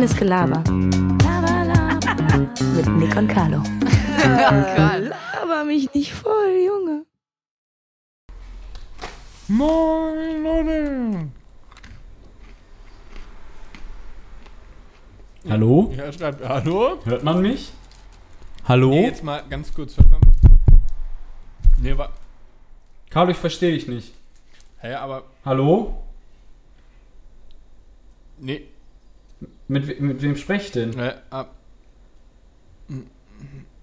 Reines Gelaber. Laber, laber. Mit Nick und Carlo. Laber mich nicht voll, Junge. Moin Leute! Hallo? Ja, schreibt Hallo? Hört man mich? Hallo? Nee, jetzt mal ganz kurz, hört man. Nee, wa. Carlo, ich verstehe dich nicht. Hä, aber. Hallo? Nee. Mit, mit wem spreche ich denn? Äh, ab.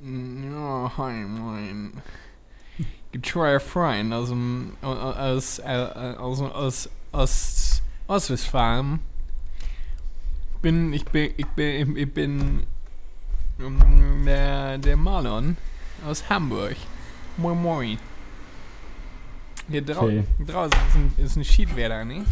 Ja, hi, moin. Getreuer Freund aus dem. aus. äh, aus. aus. aus. Ostwestfalen. Bin. Ich bin. Ich bin. Ich bin. ähm, Der. Der Marlon aus Hamburg. Moin, moin. Hier drau Okay. draußen ist ein, ist ein Schiedwetter, ne?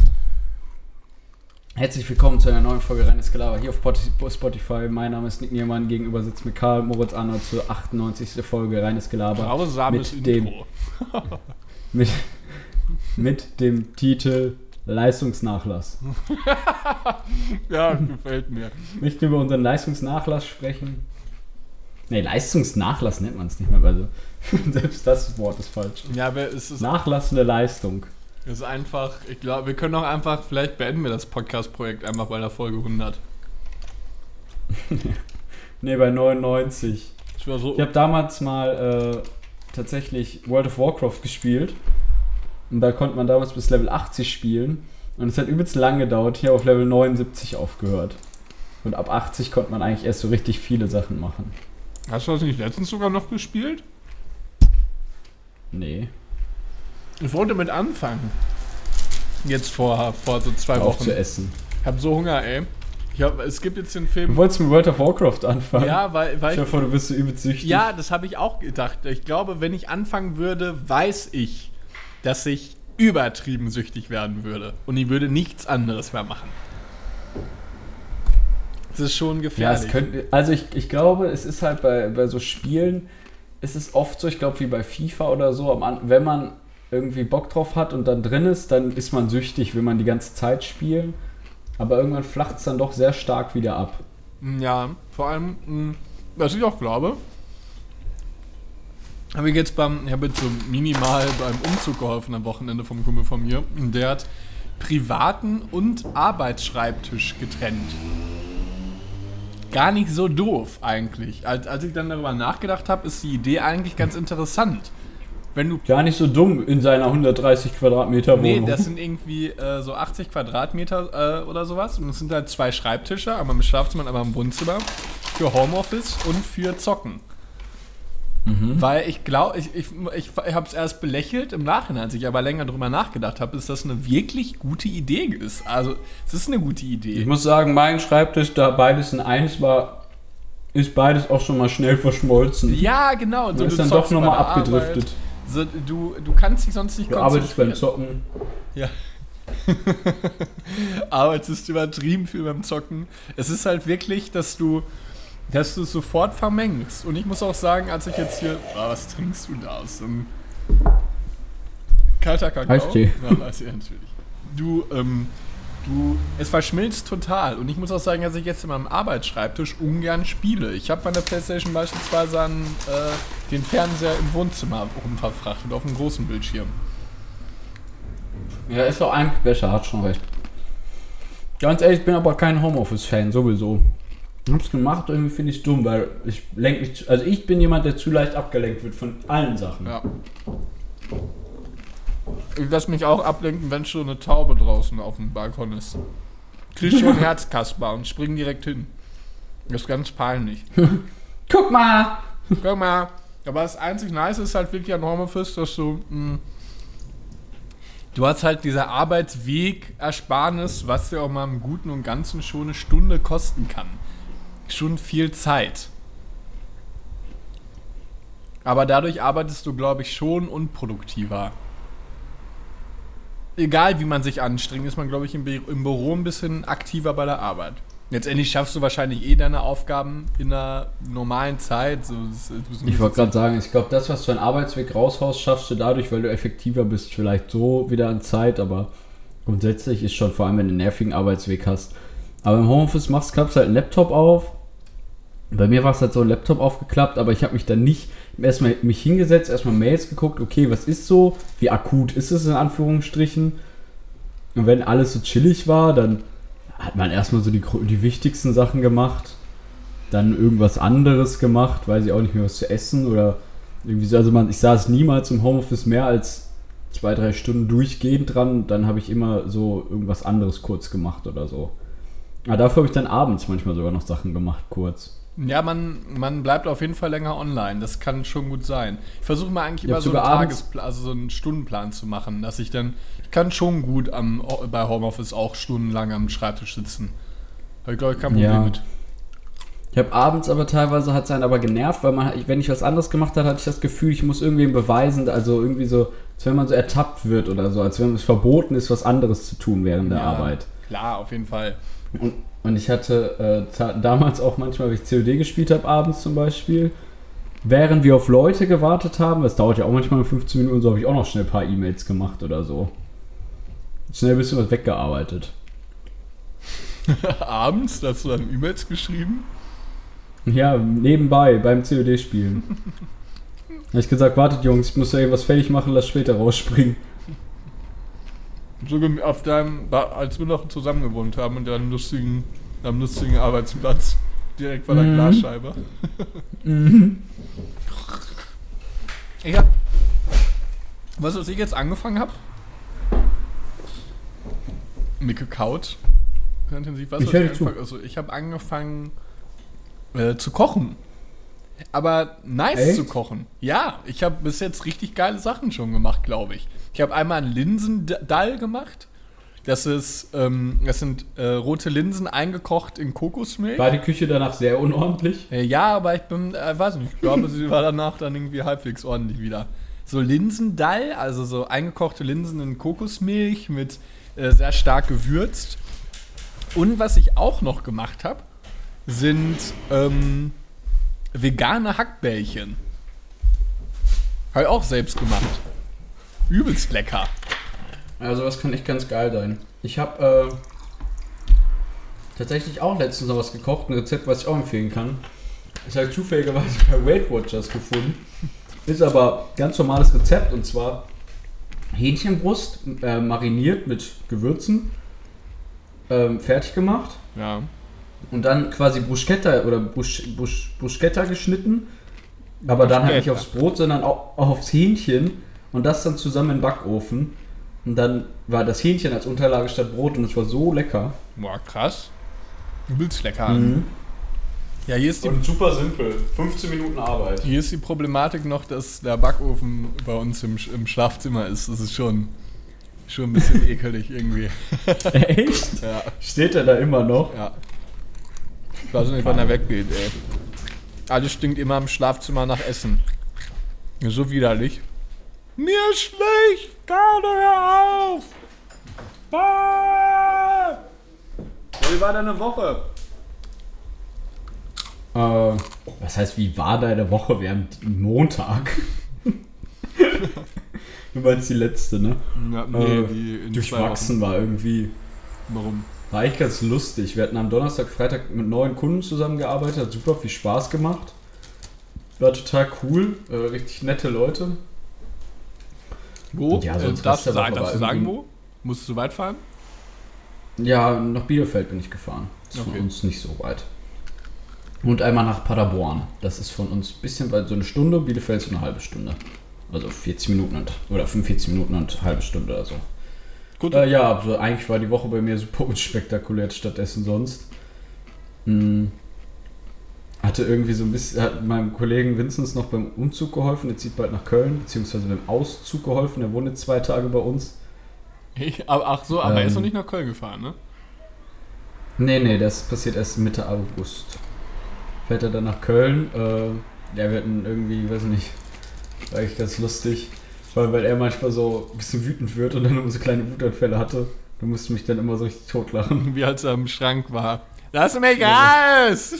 Herzlich willkommen zu einer neuen Folge Reines Gelaber hier auf Spoti- Spotify. Mein Name ist Nick Niermann, gegenüber sitzt mir Karl Moritz Arnold zur 98. Folge Reines Gelaber. Mit dem-. Mit, mit dem Titel Leistungsnachlass. Ja, gefällt mir. Möchten wir über unseren Leistungsnachlass sprechen? Ne, Leistungsnachlass nennt man es nicht mehr, also selbst das Wort ist falsch. Ja, aber es ist, Nachlassende Leistung. Es ist einfach, ich glaube, wir können auch einfach, vielleicht beenden wir das Podcast-Projekt einfach bei der Folge 100. Ne, bei 99. Ich so, Ich habe damals mal äh, tatsächlich World of Warcraft gespielt. Und da konnte man damals bis Level 80 spielen. Und es hat übelst lang gedauert, hier auf Level 79 aufgehört. Und ab 80 konnte man eigentlich erst so richtig viele Sachen machen. hast du das nicht letztens sogar noch gespielt? Nee. Ich wollte mit anfangen. Jetzt vor, vor so zwei Auch Wochen. zu essen. Ich hab so Hunger, ey. Ich hab, es gibt jetzt den Du Film. wolltest mit World of Warcraft anfangen? Ja, weil, weil Ich hoffe, du bist so übelst süchtig. Ja, das habe ich auch gedacht. Ich glaube, wenn ich anfangen würde, weiß ich, dass ich übertrieben süchtig werden würde. Und ich würde nichts anderes mehr machen. Das ist schon Ja, gefährlich. es könnte, also ich, ich glaube, es ist halt bei, bei so Spielen, es ist oft so, ich glaube, wie bei FIFA oder so, wenn man irgendwie Bock drauf hat und dann drin ist, dann ist man süchtig, will man die ganze Zeit spielen. Aber irgendwann flacht es dann doch sehr stark wieder ab. ja, vor allem, mh, was ich auch glaube, habe ich jetzt beim, ich habe jetzt so minimal beim Umzug geholfen am Wochenende vom Kumpel von mir. Und der hat privaten und Arbeitsschreibtisch getrennt. Gar nicht so doof eigentlich. Als, als ich dann darüber nachgedacht habe, ist die Idee eigentlich ganz interessant. Wenn du Gar nicht so dumm in seiner 130 Quadratmeter Nee, Wohnung. das sind irgendwie äh, so 80 Quadratmeter äh, oder sowas. Und es sind halt zwei Schreibtische, einmal im Schlafzimmer und einmal im Wohnzimmer. Für Homeoffice und für Zocken. Weil ich glaube, ich, ich, ich, ich habe es erst belächelt im Nachhinein, als ich aber länger drüber nachgedacht habe, ist das eine wirklich gute Idee ist. Also, es ist eine gute Idee. ich muss sagen, mein Schreibtisch, da beides in eins war, ist beides auch schon mal schnell verschmolzen. ja, genau. Man So, ist dann doch nochmal abgedriftet. Arbeit. So, du, du kannst dich sonst nicht Du arbeitest beim. Zocken. Ja. Arbeitest übertrieben viel beim Zocken. Es ist halt wirklich, dass du, dass du es sofort vermengst. Und ich muss auch sagen, als ich jetzt hier. Ah, was trinkst du da aus? Ein kalter Kakao? Eistee. Ja, natürlich. Du, ähm, du, es verschmilzt total. Und ich muss auch sagen, dass ich jetzt in meinem Arbeitsschreibtisch ungern spiele. Ich habe meine Playstation beispielsweise an äh, den Fernseher im Wohnzimmer rumverfrachtet, auf einem großen Bildschirm. Ja, ist doch eigentlich besser, hat schon recht. Ganz ehrlich, ich bin aber kein Homeoffice-Fan, sowieso. Ich hab's gemacht, irgendwie finde ich dumm, weil ich lenk mich, zu- also ich bin jemand, der zu leicht abgelenkt wird von allen Sachen. Ja. Ich lasse mich auch ablenken, wenn schon eine Taube draußen auf dem Balkon ist. Krieg schon Herzkasper und spring direkt hin. Das ist ganz peinlich. Guck mal! Guck mal. Aber das einzig Nice ist halt wirklich an Homeoffice, dass du. Mh, du hast halt diese Arbeitsweg-Ersparnis, was dir auch mal im Guten und Ganzen schon eine Stunde kosten kann. Schon viel Zeit. Aber dadurch arbeitest du, glaube ich, schon unproduktiver. Egal wie man sich anstrengt, ist man, glaube ich, im, Bü- im Büro ein bisschen aktiver bei der Arbeit. Letztendlich schaffst du wahrscheinlich eh deine Aufgaben in einer normalen Zeit. So, es- es- Ich wollte gerade sagen, ich glaube, das, was du an Arbeitsweg raushaust, schaffst du dadurch, weil du effektiver bist, vielleicht so wieder an Zeit, aber grundsätzlich ist schon, vor allem wenn du einen nervigen Arbeitsweg hast, Aber im Homeoffice machst, klappst halt einen Laptop auf. Bei mir war es halt so ein Laptop aufgeklappt, aber ich habe mich dann nicht erstmal mich hingesetzt, erstmal Mails geguckt, okay, was ist so, wie akut ist es in Anführungsstrichen. Und wenn alles so chillig war, dann hat man erstmal so die, die wichtigsten Sachen gemacht, dann irgendwas anderes gemacht, weiß ich auch nicht mehr, was zu essen oder irgendwie so. Also man, ich saß niemals im Homeoffice mehr als zwei, drei Stunden durchgehend dran, dann habe ich immer so irgendwas anderes kurz gemacht oder so. Aber dafür habe ich dann abends manchmal sogar noch Sachen gemacht, kurz. Ja, man, man bleibt auf jeden Fall länger online. Das kann schon gut sein. Ich versuche mal eigentlich Ich immer so einen Tagesplan, also so einen Stundenplan zu machen, dass ich dann, ich kann schon gut am, bei Homeoffice auch stundenlang am Schreibtisch sitzen. Habe ich glaube ich kein Problem Ja. mit. Ich habe abends aber teilweise hat es einen aber genervt, weil man, wenn ich was anderes gemacht habe, hatte ich das Gefühl, ich muss irgendwem beweisen, also irgendwie so, als wenn man so ertappt wird oder so, als wenn es verboten ist, was anderes zu tun während der Ja, Arbeit. Klar, auf jeden Fall. Und, und ich hatte äh, damals auch manchmal, wenn ich COD gespielt habe, abends zum Beispiel, während wir auf Leute gewartet haben, das dauert ja auch manchmal nur 15 Minuten, so habe ich auch noch schnell ein paar E-Mails gemacht oder so. Schnell ein bisschen was weggearbeitet. Abends, da hast du dann E-Mails geschrieben? Ja, nebenbei beim COD-Spielen. habe ich gesagt, wartet Jungs, ich muss ja irgendwas fertig machen, lass später rausspringen. So gem- auf deinem, als wir noch zusammen gewohnt haben und deinem lustigen, deinem lustigen Arbeitsplatz. Direkt vor der Mhm. Glasscheibe. Ich hab. Was, was ich jetzt angefangen habe? Mit gekaut. Sehr intensiv. Was, Ich was ich angefangen- Also, ich habe angefangen äh, zu kochen. Aber nice Echt? zu kochen. Ja, ich habe bis jetzt richtig geile Sachen schon gemacht, glaube ich. Ich habe einmal einen Linsendall gemacht. Das ist, ähm, das sind äh, rote Linsen eingekocht in Kokosmilch. War die Küche danach sehr unordentlich? Äh, Ja, aber ich bin, äh, weiß nicht, ich glaube, sie war danach dann irgendwie halbwegs ordentlich wieder. So Linsendall, also so eingekochte Linsen in Kokosmilch mit äh, sehr stark gewürzt. Und was ich auch noch gemacht habe, sind ähm, vegane Hackbällchen. Habe ich auch selbst gemacht. Übelst lecker. Also das kann echt ganz geil sein. Ich habe äh, tatsächlich auch letztens noch was gekocht, ein Rezept, was ich auch empfehlen kann. Das habe ich zufälligerweise bei Weight Watchers gefunden. Ist aber ganz normales Rezept und zwar Hähnchenbrust äh, mariniert mit Gewürzen, ähm, fertig gemacht Ja. Und dann quasi Bruschetta oder Brusch, Brusch, Bruschetta geschnitten. Aber dann halt nicht Bruschetta. aufs Brot, sondern auch, auch aufs Hähnchen und das dann zusammen in den Backofen. Und dann war das Hähnchen als Unterlage statt Brot und es war so lecker. Boah, krass. Übelst lecker. Mhm. Ja, hier ist die super simpel. 15 Minuten Arbeit. Hier ist die Problematik noch, dass der Backofen bei uns im, im Schlafzimmer ist. Das ist schon, schon ein bisschen ekelig irgendwie. Echt? Ja, Steht er da immer noch? ja. Ich weiß nicht, wann er weggeht, ey. Alles stinkt immer im Schlafzimmer nach Essen. So widerlich. Mir schlecht! Gerade hör auf! Ah! Wie war deine Woche? Äh, was heißt, wie war deine Woche? Wir haben Montag. du meinst die letzte, ne? Ja, Äh, die in Durchwachsen war irgendwie. Warum? War eigentlich ganz lustig. Wir hatten am Donnerstag, Freitag mit neuen Kunden zusammengearbeitet, hat super viel Spaß gemacht. War total cool, äh, richtig nette Leute. Wo? Ja, äh, sonst darfst du sagen, darfst du sagen, wo? Musst du weit fahren? Ja, nach Bielefeld bin ich gefahren. Das ist Okay. von uns nicht so weit. Und einmal nach Paderborn. Das ist von uns ein bisschen weit, so eine Stunde. Bielefeld ist so eine halbe Stunde. Also 40 Minuten und, oder 45 Minuten und eine halbe Stunde oder so. Gut. Äh, ja, also eigentlich war die Woche bei mir super unspektakulär stattdessen sonst. Hm. Hatte irgendwie so ein bisschen, hat meinem Kollegen Vinzenz noch beim Umzug geholfen. Der zieht bald nach Köln, beziehungsweise beim Auszug geholfen. Der wohnt jetzt zwei Tage bei uns. Ich, ach so, aber er ist Ähm. noch nicht nach Köln gefahren, ne? Nee, nee, das passiert erst Mitte August. Fährt er dann nach Köln. Äh, ja, wir hatten irgendwie, weiß nicht, war eigentlich ganz lustig. Weil, weil er manchmal so ein bisschen wütend wird und dann immer so kleine Wutanfälle hatte. Da musste mich dann immer so richtig totlachen. Wie als er im Schrank war. Lass mich raus!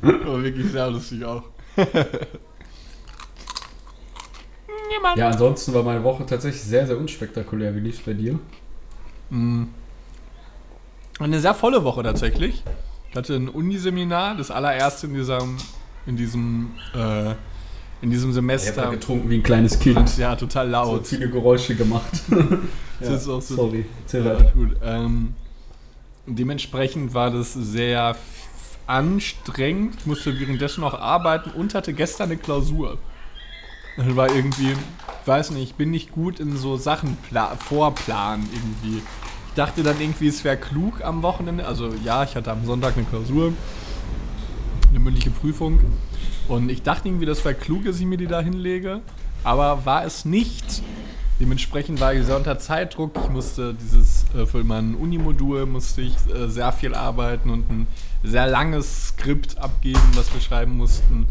War wirklich sehr lustig auch. Niemand. Ja, ansonsten war meine Woche tatsächlich sehr, sehr unspektakulär. Wie lief's bei dir? Mm. Eine sehr volle Woche tatsächlich. Ich hatte ein Uniseminar, das allererste in diesem, in diesem, äh, in diesem Ich habe Semester. getrunken wie ein kleines Kind. ja, total So laut. viele Geräusche gemacht. Das ist auch so- Sorry. Erzähl Ja, gut. Ähm, dementsprechend war das sehr anstrengend. Ich musste währenddessen noch arbeiten und hatte gestern eine Klausur. Das war irgendwie, ich weiß nicht, ich bin nicht gut in so Sachen pla- vorplanen irgendwie. Ich dachte dann irgendwie, es wäre klug am Wochenende. Also ja, ich hatte am Sonntag eine Klausur, eine mündliche Prüfung. Und ich dachte irgendwie, das wäre klug, dass ich mir die da hinlege. Aber war es nicht. Dementsprechend war ich sehr unter Zeitdruck. Ich musste dieses, äh, für mein Unimodul musste ich äh, sehr viel arbeiten und ein sehr langes Skript abgeben, was wir schreiben mussten.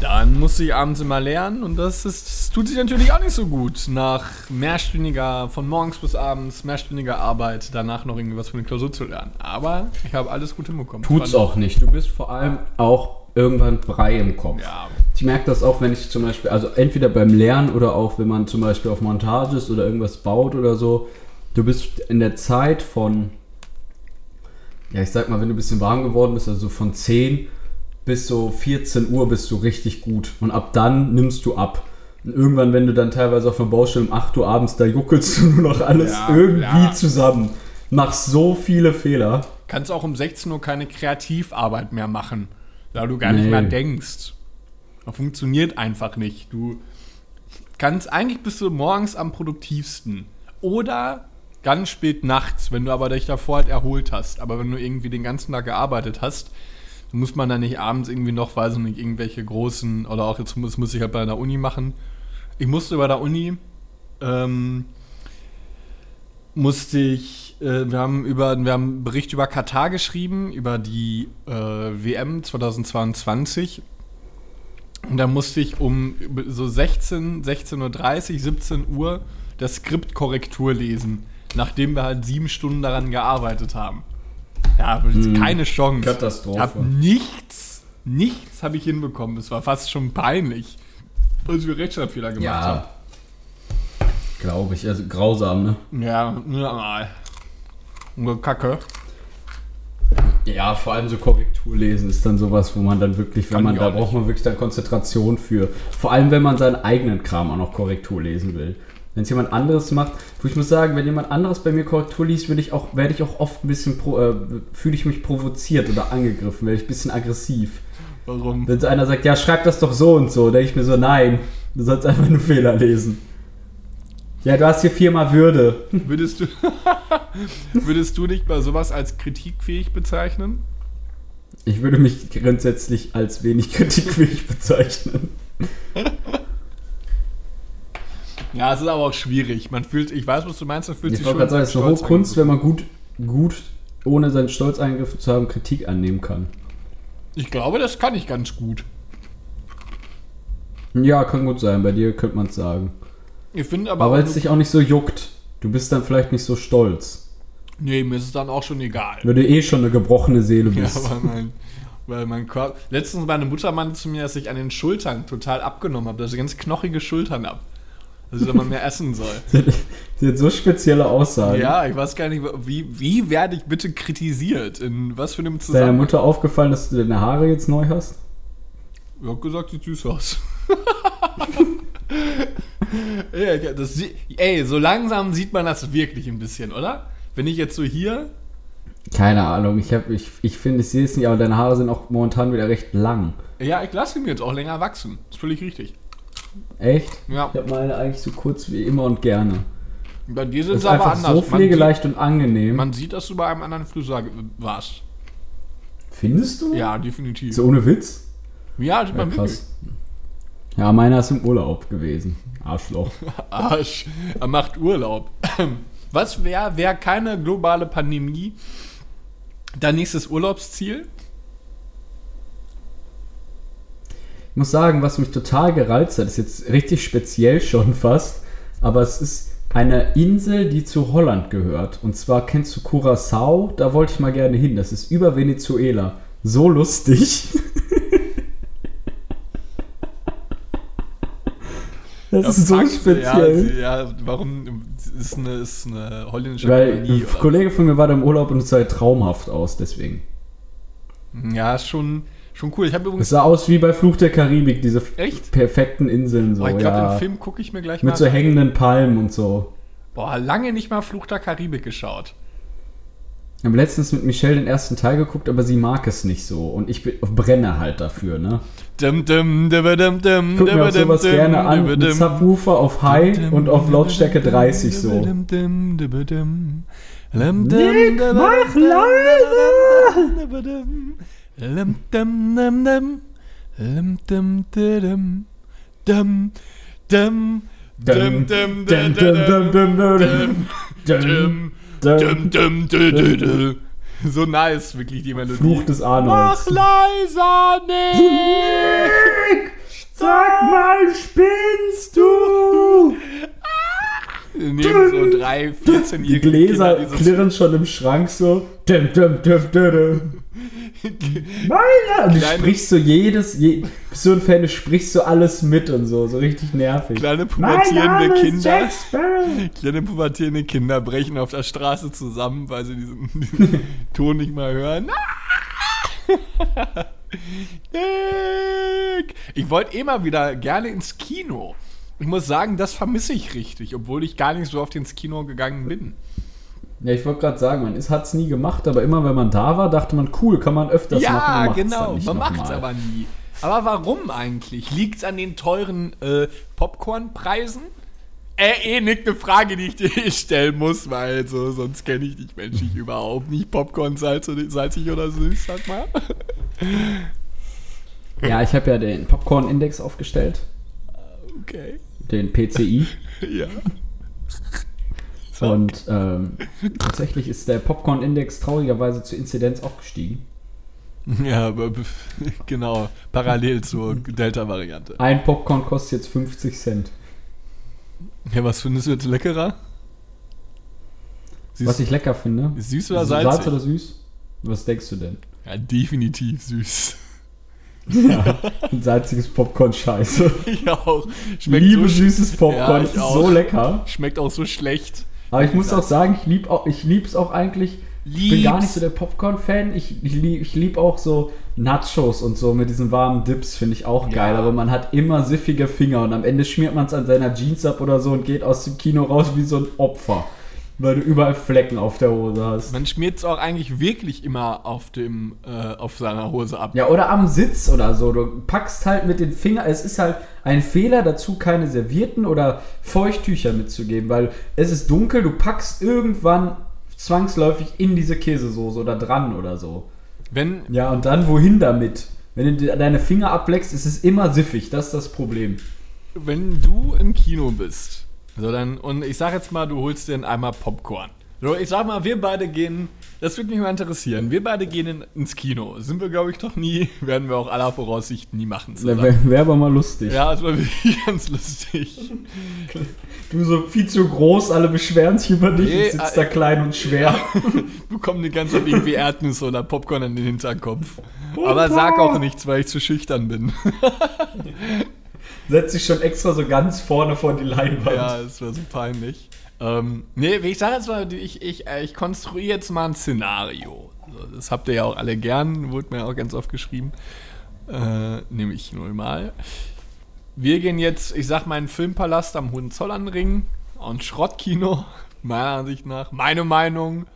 Dann musste ich abends immer lernen und das, ist, das tut sich natürlich auch nicht so gut. Nach mehrstündiger, von morgens bis abends, mehrstündiger Arbeit, danach noch irgendwie was für eine Klausur zu lernen. Aber ich habe alles gut hinbekommen. Tut's auch nicht. Du bist vor allem auch irgendwann brei im Kopf. Ja, Ich merke das auch, wenn ich zum Beispiel, also entweder beim Lernen oder auch wenn man zum Beispiel auf Montage ist oder irgendwas baut oder so. Du bist in der Zeit von, ja, ich sag mal, wenn du ein bisschen warm geworden bist, also von 10 bis so 14 Uhr bist du richtig gut. Und ab dann nimmst du ab. Und irgendwann, wenn du dann teilweise auf einer Baustelle um 8 Uhr abends, da juckelst du nur noch alles Ja, irgendwie ja. zusammen. Machst so viele Fehler. kannst auch um 16 Uhr keine Kreativarbeit mehr machen, da du gar nicht Nee. mehr denkst. Das funktioniert einfach nicht. Du kannst, eigentlich bist du morgens am produktivsten. Oder ganz spät nachts, wenn du aber dich davor halt erholt hast. Aber wenn du irgendwie den ganzen Tag gearbeitet hast, muss man dann nicht abends irgendwie noch, weiß ich nicht, irgendwelche großen, oder auch jetzt muss, muss ich halt bei der Uni machen. Ich musste bei der Uni, ähm, musste ich, äh, wir haben über, wir haben einen Bericht über Katar geschrieben, über die äh, WM 2022. Und da musste ich um so 16, 16.30 Uhr, 17 Uhr das Skript Korrektur lesen, nachdem wir halt sieben Stunden daran gearbeitet haben. Ja, keine Chance. Katastrophe. Ich hab nichts, nichts habe ich hinbekommen. Das war fast schon peinlich, dass wir Rechtschreibfehler gemacht haben. Ja. Glaube ich. Also grausam, ne? Ja, ja. Nur Kacke. Ja, vor allem so Korrekturlesen ist dann sowas, wo man dann wirklich, wenn man, da auch braucht man wirklich dann Konzentration für. Vor allem, wenn man seinen eigenen Kram auch noch Korrektur lesen will. Wenn es jemand anderes macht, wo ich muss sagen, wenn jemand anderes bei mir Korrektur liest, würde ich auch, werde ich auch oft ein bisschen, pro, äh, fühle ich mich provoziert oder angegriffen, werde ich ein bisschen aggressiv. Warum? Wenn einer sagt, ja, schreib das doch so und so, denke ich mir so, nein, du sollst einfach nur Fehler lesen. Ja, du hast hier viermal Würde. Würdest du, würdest du dich bei sowas als kritikfähig bezeichnen? Ich würde mich grundsätzlich als wenig kritikfähig bezeichnen. Ja, es ist aber auch schwierig. Man fühlt, ich weiß, was du meinst, man fühlt Ich sich wollte schon gerade sagen, es ist eine hohe Kunst, wenn man gut, gut, ohne seinen Stolz eingegriffen zu haben, Kritik annehmen kann. Ich glaube, das kann ich ganz gut. Ja, kann gut sein, bei dir könnte man es sagen. Ich finde aber, Aber weil es dich auch nicht so juckt, du bist dann vielleicht nicht so stolz. Nee, mir ist es dann auch schon egal. Weil du eh schon eine gebrochene Seele Ja, bist. weil mein, weil mein Körper. Letztens meine Mutter meinte zu mir, dass ich an den Schultern total abgenommen habe, dass ich ganz knochige Schultern habe. Dass ich mal mehr essen soll. Sie hat so spezielle Aussagen. Ja, ich weiß gar nicht, wie, wie werde ich bitte kritisiert? In was für einem Ist deiner Zusammenhang? Mutter aufgefallen, dass du deine Haare jetzt neu hast? Ich hab gesagt, sieht süß aus. ja, das, sie- ey, so langsam sieht man das wirklich ein bisschen, oder? Wenn ich jetzt so hier. Keine Ahnung, ich, hab, ich, ich finde, ich sehe es nicht, aber deine Haare sind auch momentan wieder recht lang. Ja, ich lasse mir jetzt auch länger wachsen. ist völlig richtig. Echt? Ja, Ich habe meine eigentlich so kurz wie immer und gerne. bei dir sind Das sie ist aber einfach anders. so man, pflegeleicht und angenehm. man sieht, dass du bei einem anderen Friseur warst. Findest du? Ja, definitiv. So ohne Witz? Ja, sieht Ja, wirklich. krass. Ja, meiner ist im Urlaub gewesen. Arschloch. Arsch. Er macht Urlaub. Was wäre wär keine globale Pandemie dein nächstes Urlaubsziel? Ich muss sagen, was mich total gereizt hat, ist jetzt richtig speziell schon fast, aber es ist eine Insel, die zu Holland gehört. Und zwar kennst du Curacao, da wollte ich mal gerne hin. Das ist über Venezuela. So lustig. Das Ja, ist so Fakt, speziell. Ja, ja, warum ist eine, ist eine holländische Weil Kolonie, ein Kollege von mir war da im Urlaub und es sah traumhaft aus, deswegen. Ja, schon, schon cool. Ich habe Es übrigens. sah aus wie bei Fluch der Karibik, diese Echt? perfekten Inseln so, Oh, ich glaube, ja. den Film gucke ich mir gleich Mit mal so an. hängenden Palmen und so. Boah, lange nicht mal Fluch der Karibik geschaut. Ich habe letztens mit Michelle den ersten Teil geguckt, aber sie mag es nicht so. Und ich brenne halt dafür, ne? Dum, dum, dum, dum, dum, Ich guck mir auch dum, sowas gerne an, mit. Subwoofer auf High und auf Lautstärke 30 so. Nick, Nick, mach Dum, dum, dum, dum, dum, dum, dum, dum, dum. So nice, wirklich die Melodie. Fluch des Mach Arnolds. leiser, Nick! Sag mal, spinnst du? Neben so drei, 14-jährige Die Gläser klirren schon im Schrank so. Dum, dum, dum, dum, dum. Meiner! Und du Kleine- sprichst so jedes, je, bist so ein Fan, du sprichst so alles mit und so, so richtig nervig. Kleine pubertierende Kinder. Kleine pubertierende Kinder brechen auf der Straße zusammen, weil sie diesen, diesen Ton nicht mal hören. Nick! Ich wollte immer wieder gerne ins Kino. Ich muss sagen, das vermisse ich richtig, obwohl ich gar nicht so oft ins Kino gegangen bin. Ja, ich wollte gerade sagen, man hat es nie gemacht, aber immer wenn man da war, dachte man, cool, kann man öfters machen. ja, macht's dann genau. Man macht es aber nie. Aber warum eigentlich? Liegt es an den teuren äh, Popcornpreisen? Äh, eh nicht eine Frage, die ich dir stellen muss, weil so, sonst kenne ich dich menschlich überhaupt nicht. Popcorn salz, salzig oder süß, sag mal. Ja, ich habe ja den Popcorn-Index aufgestellt, Okay. den PCI. Ja. Und ähm, tatsächlich ist der Popcorn-Index traurigerweise zur Inzidenz auch gestiegen. Ja, genau. Parallel zur Delta-Variante. Ein Popcorn kostet jetzt 50 Cent. Ja, was findest du jetzt leckerer? Süß, Was ich lecker finde. süß oder Salz salzig? oder süß? Was denkst du denn? Ja, definitiv süß. Ja, ein salziges Popcorn scheiße. Ich auch. Schmeckt liebe so, süßes Popcorn, Ja, so lecker. schmeckt auch so schlecht. Aber ich muss auch sagen, ich liebe auch, ich lieb's auch eigentlich. Ich bin gar nicht so der Popcorn-Fan. Ich, ich liebe ich lieb auch so Nachos und so mit diesen warmen Dips, finde ich auch geil. Ja. Aber man hat immer siffige Finger und am Ende schmiert man es an seiner Jeans ab oder so und geht aus dem Kino raus wie so ein Opfer. Weil du überall Flecken auf der Hose hast. Man schmiert es auch eigentlich wirklich immer auf dem, äh, auf seiner Hose ab. Ja, oder am Sitz oder so. Du packst halt mit den Fingern. Es ist halt ein Fehler dazu, keine Servietten oder Feuchttücher mitzugeben, weil es ist dunkel, du packst irgendwann zwangsläufig in diese Käsesoße oder dran oder so. Wenn, Ja, und dann wohin damit? Wenn du de- deine Finger ableckst, ist es immer siffig. Das ist das Problem. wenn du im Kino bist, so dann, und ich sag jetzt mal, du holst dir einen Eimer Popcorn. So, ich sag mal, wir beide gehen, das würde mich mal interessieren, wir beide gehen in, ins Kino. Sind wir, glaube ich, noch nie, werden wir auch aller Voraussicht nie machen. Wäre wär aber mal lustig. Ja, das war wirklich ganz lustig. Du so viel zu groß, alle beschweren sich über dich. Nee, du sitzt äh, da klein und schwer. Bekommen die ganze Zeit irgendwie Erdnüsse oder Popcorn an den Hinterkopf. Aber sag auch nichts, weil ich zu schüchtern bin. Setzt sich schon extra so ganz vorne vor die Leinwand. Ja, das war so peinlich. Ähm, nee, wie ich sage jetzt mal, ich, ich, äh, ich konstruiere jetzt mal ein Szenario. Das habt ihr ja auch alle gern, wurde mir auch ganz oft geschrieben. Äh, nehme ich nur mal. Wir gehen jetzt, ich sag mal, in den Filmpalast am Hohenzollernring. Ein Schrottkino, meiner Ansicht nach. Meine Meinung.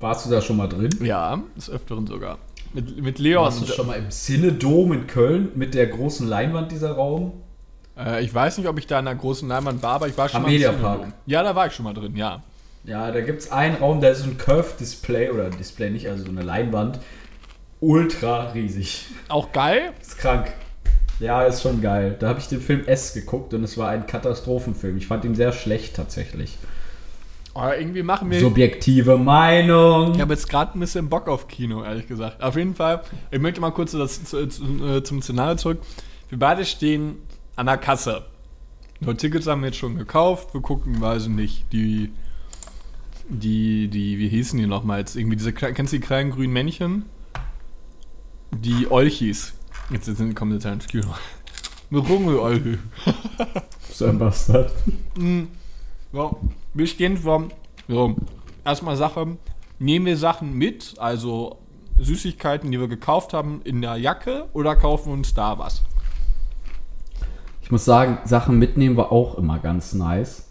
Warst du da schon mal drin? Ja, des Öfteren sogar. Mit, mit Leon. Warst du schon mal im Cinedom in Köln mit der großen Leinwand dieser Raum? Äh, ich weiß nicht, ob ich da in einer großen Leinwand war, aber ich war schon Am mal im Mediapark. Ja, da war ich schon mal drin, ja. Ja, da gibt es einen Raum, da ist so ein Curve-Display oder Display nicht, also so eine Leinwand. Ultra riesig. Auch geil. Ist krank. Ja, ist schon geil. Da habe ich den Film S geguckt und es war ein Katastrophenfilm. Ich fand ihn sehr schlecht tatsächlich. Aber irgendwie machen wir. Subjektive Meinung. Ich habe jetzt gerade ein bisschen Bock auf Kino, ehrlich gesagt. Auf jeden Fall, ich möchte mal kurz das, zu, zu, äh, zum Szenario zurück. Wir beide stehen an der Kasse. Die Tickets haben wir jetzt schon gekauft. Wir gucken, weiß ich nicht, die, die, die, wie hießen die nochmal jetzt? Irgendwie diese, kennst du die kleinen grünen Männchen? Die Olchis. Jetzt sind, kommen jetzt halt ins Kino. Eine Runge, Alter. So ein Bastard. Ja, wir stehen vor. So, erstmal Sache. Nehmen wir Sachen mit, also Süßigkeiten, die wir gekauft haben, in der Jacke oder kaufen uns da was? Ich muss sagen, Sachen mitnehmen war auch immer ganz nice.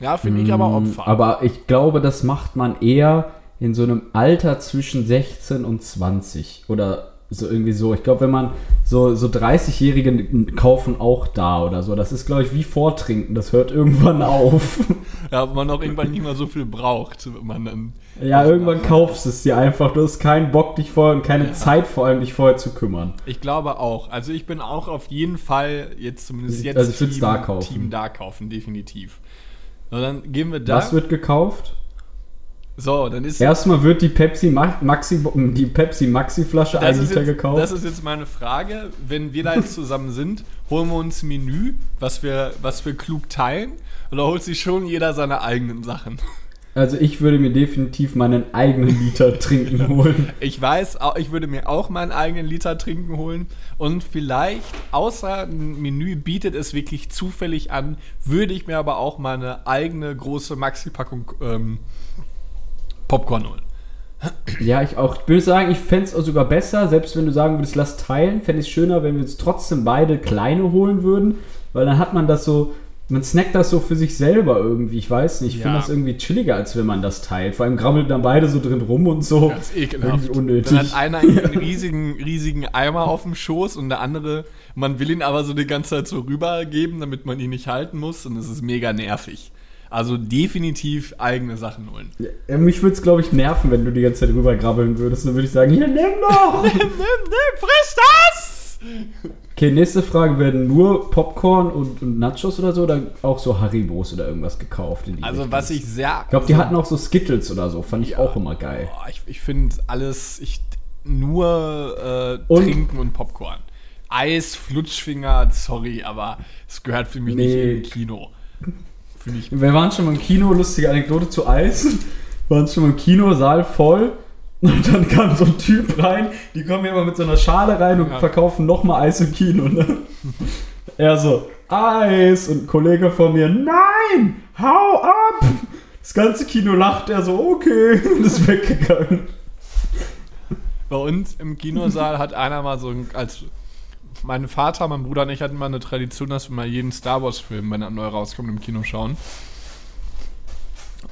Ja, finde ich aber Mm, Opfer. Aber ich glaube, das macht man eher in so einem Alter zwischen 16 und 20 oder so irgendwie so. Ich glaube, wenn man so, so 30-Jährige kaufen auch da oder so. Das ist, glaube ich, wie Vortrinken. Das hört irgendwann auf. ja, wenn man auch irgendwann nicht mehr so viel braucht, wenn man dann. ja, irgendwann kaufst du es dir einfach. Du hast keinen Bock, dich vorher und keine Ja. Zeit vor allem, dich vorher zu kümmern. Ich glaube auch. Also ich bin auch auf jeden Fall jetzt zumindest jetzt Also ich würd's da kaufen. Team da kaufen, definitiv. Und dann gehen wir da. Was wird gekauft? So, dann ist Erstmal wird die Pepsi Ma- Maxi, die Pepsi Maxi Flasche ein Liter jetzt, gekauft. das ist jetzt meine Frage. Wenn wir da jetzt zusammen sind, holen wir uns ein Menü, was wir, was wir klug teilen, oder holt sich schon jeder seine eigenen Sachen? Also ich würde mir definitiv meinen eigenen Liter trinken holen. Ich weiß, ich würde mir auch meinen eigenen Liter trinken holen und vielleicht, außer ein Menü bietet es wirklich zufällig an, würde ich mir aber auch meine eigene große Maxi-Packung ähm, Popcorn holen. Ja, ich auch. Ich würde sagen, ich fände es auch sogar besser, selbst wenn du sagen würdest, lass teilen, fände ich es schöner, wenn wir uns trotzdem beide kleine holen würden, weil dann hat man das so, man snackt das so für sich selber irgendwie. Ich weiß nicht, ich finde Ja. das irgendwie chilliger, als wenn man das teilt. Vor allem grammelt dann beide so drin rum und so. Das ist ekelhaft. Irgendwie unnötig. Dann hat einer einen riesigen, riesigen Eimer auf dem Schoß und der andere, man will ihn aber so die ganze Zeit so rübergeben, damit man ihn nicht halten muss und es ist mega nervig. Also definitiv eigene Sachen holen. Ja, mich würde es, glaube ich, nerven, wenn du die ganze Zeit rübergrabbeln würdest. Dann würde ich sagen, hier, nimm doch! nimm, nimm, friss das! Okay, nächste Frage. Werden nur Popcorn und, und Nachos oder so oder auch so Haribos oder irgendwas gekauft? in die Also Richtung? was ich sehr... Ich glaube, die hatten auch so Skittles oder so. Fand ich auch immer geil. Boah, ich ich finde alles, ich, nur äh, Und- Trinken und Popcorn. Eis, Flutschfinger, sorry, aber es gehört für mich nicht Nee. in ein Kino. Finde ich Wir waren schon mal im Kino, lustige Anekdote zu Eis. Wir waren schon mal im Kino, Saal voll. Und dann kam so ein Typ rein, die kommen immer mit so einer Schale rein und Ja. verkaufen nochmal Eis im Kino. Ne? er so, Eis. Und ein Kollege von mir, nein, hau ab. Das ganze Kino lacht, er so, okay, und ist weggegangen. Bei uns im Kinosaal hat einer mal so ein, als mein Vater, mein Bruder und ich hatten mal eine Tradition, dass wir mal jeden Star Wars Film, wenn er neu rauskommt, im Kino schauen.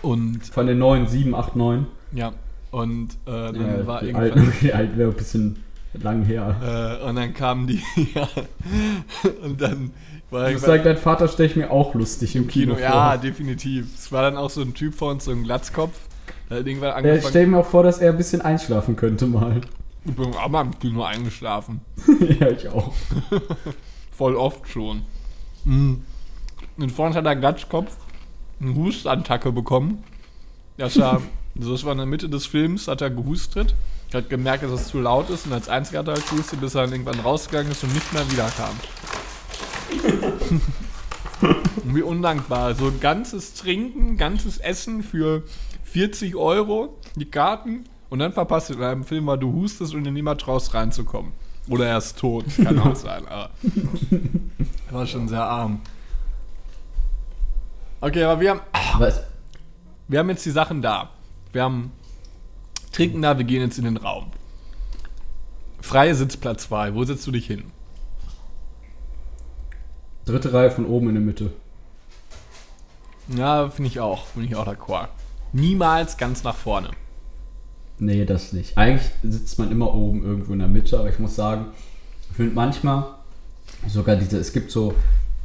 Und Von den neuen 7, 8, 9. ja, und äh, dann Ja, war die irgendwann alten, die alten wäre ein bisschen lang her. äh, und dann kamen die ja, und dann war Ich sag, dein Vater stelle ich mir auch lustig im Kino, Kino, ja, definitiv. Es war dann auch so ein Typ vor uns, so ein Glatzkopf. Der hat irgendwann vor. Ich angefangen, stelle mir auch vor, dass er ein bisschen einschlafen könnte mal. Ich bin auch mal im Kino eingeschlafen. ja, ich auch. Voll oft schon. Mhm. Und vorhin hat der Glatschkopf eine Hustattacke bekommen. Das war, das war in der Mitte des Films, hat er gehustet. Hat gemerkt, dass es zu laut ist und als einziger hat er gehustet, bis er dann irgendwann rausgegangen ist und nicht mehr wiederkam. Und Wie undankbar. So ganzes Trinken, ganzes Essen für 40 Euro, die Karten, und dann verpasst du in einem Film, weil du hustest und dir niemand traust reinzukommen. Oder er ist tot, kann auch sein, aber. Er war schon sehr arm. Okay, aber wir haben, Was? wir haben jetzt die Sachen da. Wir haben Trinken da, wir gehen jetzt in den Raum. Freie Sitzplatzwahl. Wo setzt du dich hin? Dritte Reihe von oben in der Mitte. Ja, finde ich auch. Bin ich auch d'accord. Niemals ganz nach vorne. Nee, das nicht. Eigentlich sitzt man immer oben irgendwo in der Mitte, aber ich muss sagen, ich finde manchmal sogar diese, es gibt so,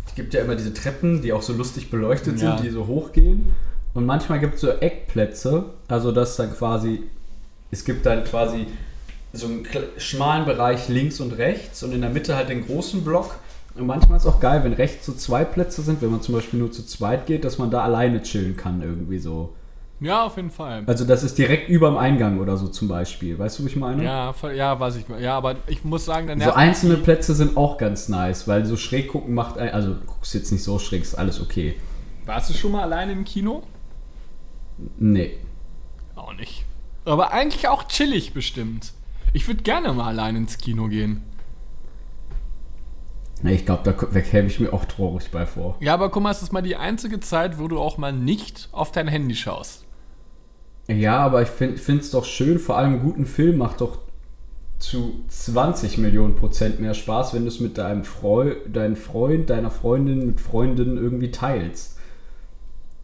es gibt ja immer diese Treppen, die auch so lustig beleuchtet Ja. sind, die so hochgehen. Und manchmal gibt es so Eckplätze, also das dann quasi, es gibt dann quasi so einen schmalen Bereich links und rechts und in der Mitte halt den großen Block. Und manchmal ist auch geil, wenn rechts so zwei Plätze sind, wenn man zum Beispiel nur zu zweit geht, dass man da alleine chillen kann irgendwie so. Ja, auf jeden Fall. Also das ist direkt über dem Eingang oder so zum Beispiel. Weißt du, was ich meine? Ja, voll, ja, weiß ich. Ja, aber ich muss sagen, der So einzelne Plätze sind auch ganz nice, weil so schräg gucken macht, ein- also du guckst jetzt nicht so schräg, ist alles okay. Warst du schon mal alleine im Kino? Nee. Auch nicht. Aber eigentlich auch chillig bestimmt. Ich würde gerne mal allein ins Kino gehen. Nee, ich glaube, da käme ich mir auch traurig bei vor. Ja, aber guck mal, es ist mal die einzige Zeit, wo du auch mal nicht auf dein Handy schaust. Ja, aber ich finde es doch schön, vor allem einen guten Film macht doch zu 20 Millionen Prozent mehr Spaß, wenn du es mit deinem Freu deinem Freund, deiner Freundin, mit Freundinnen irgendwie teilst.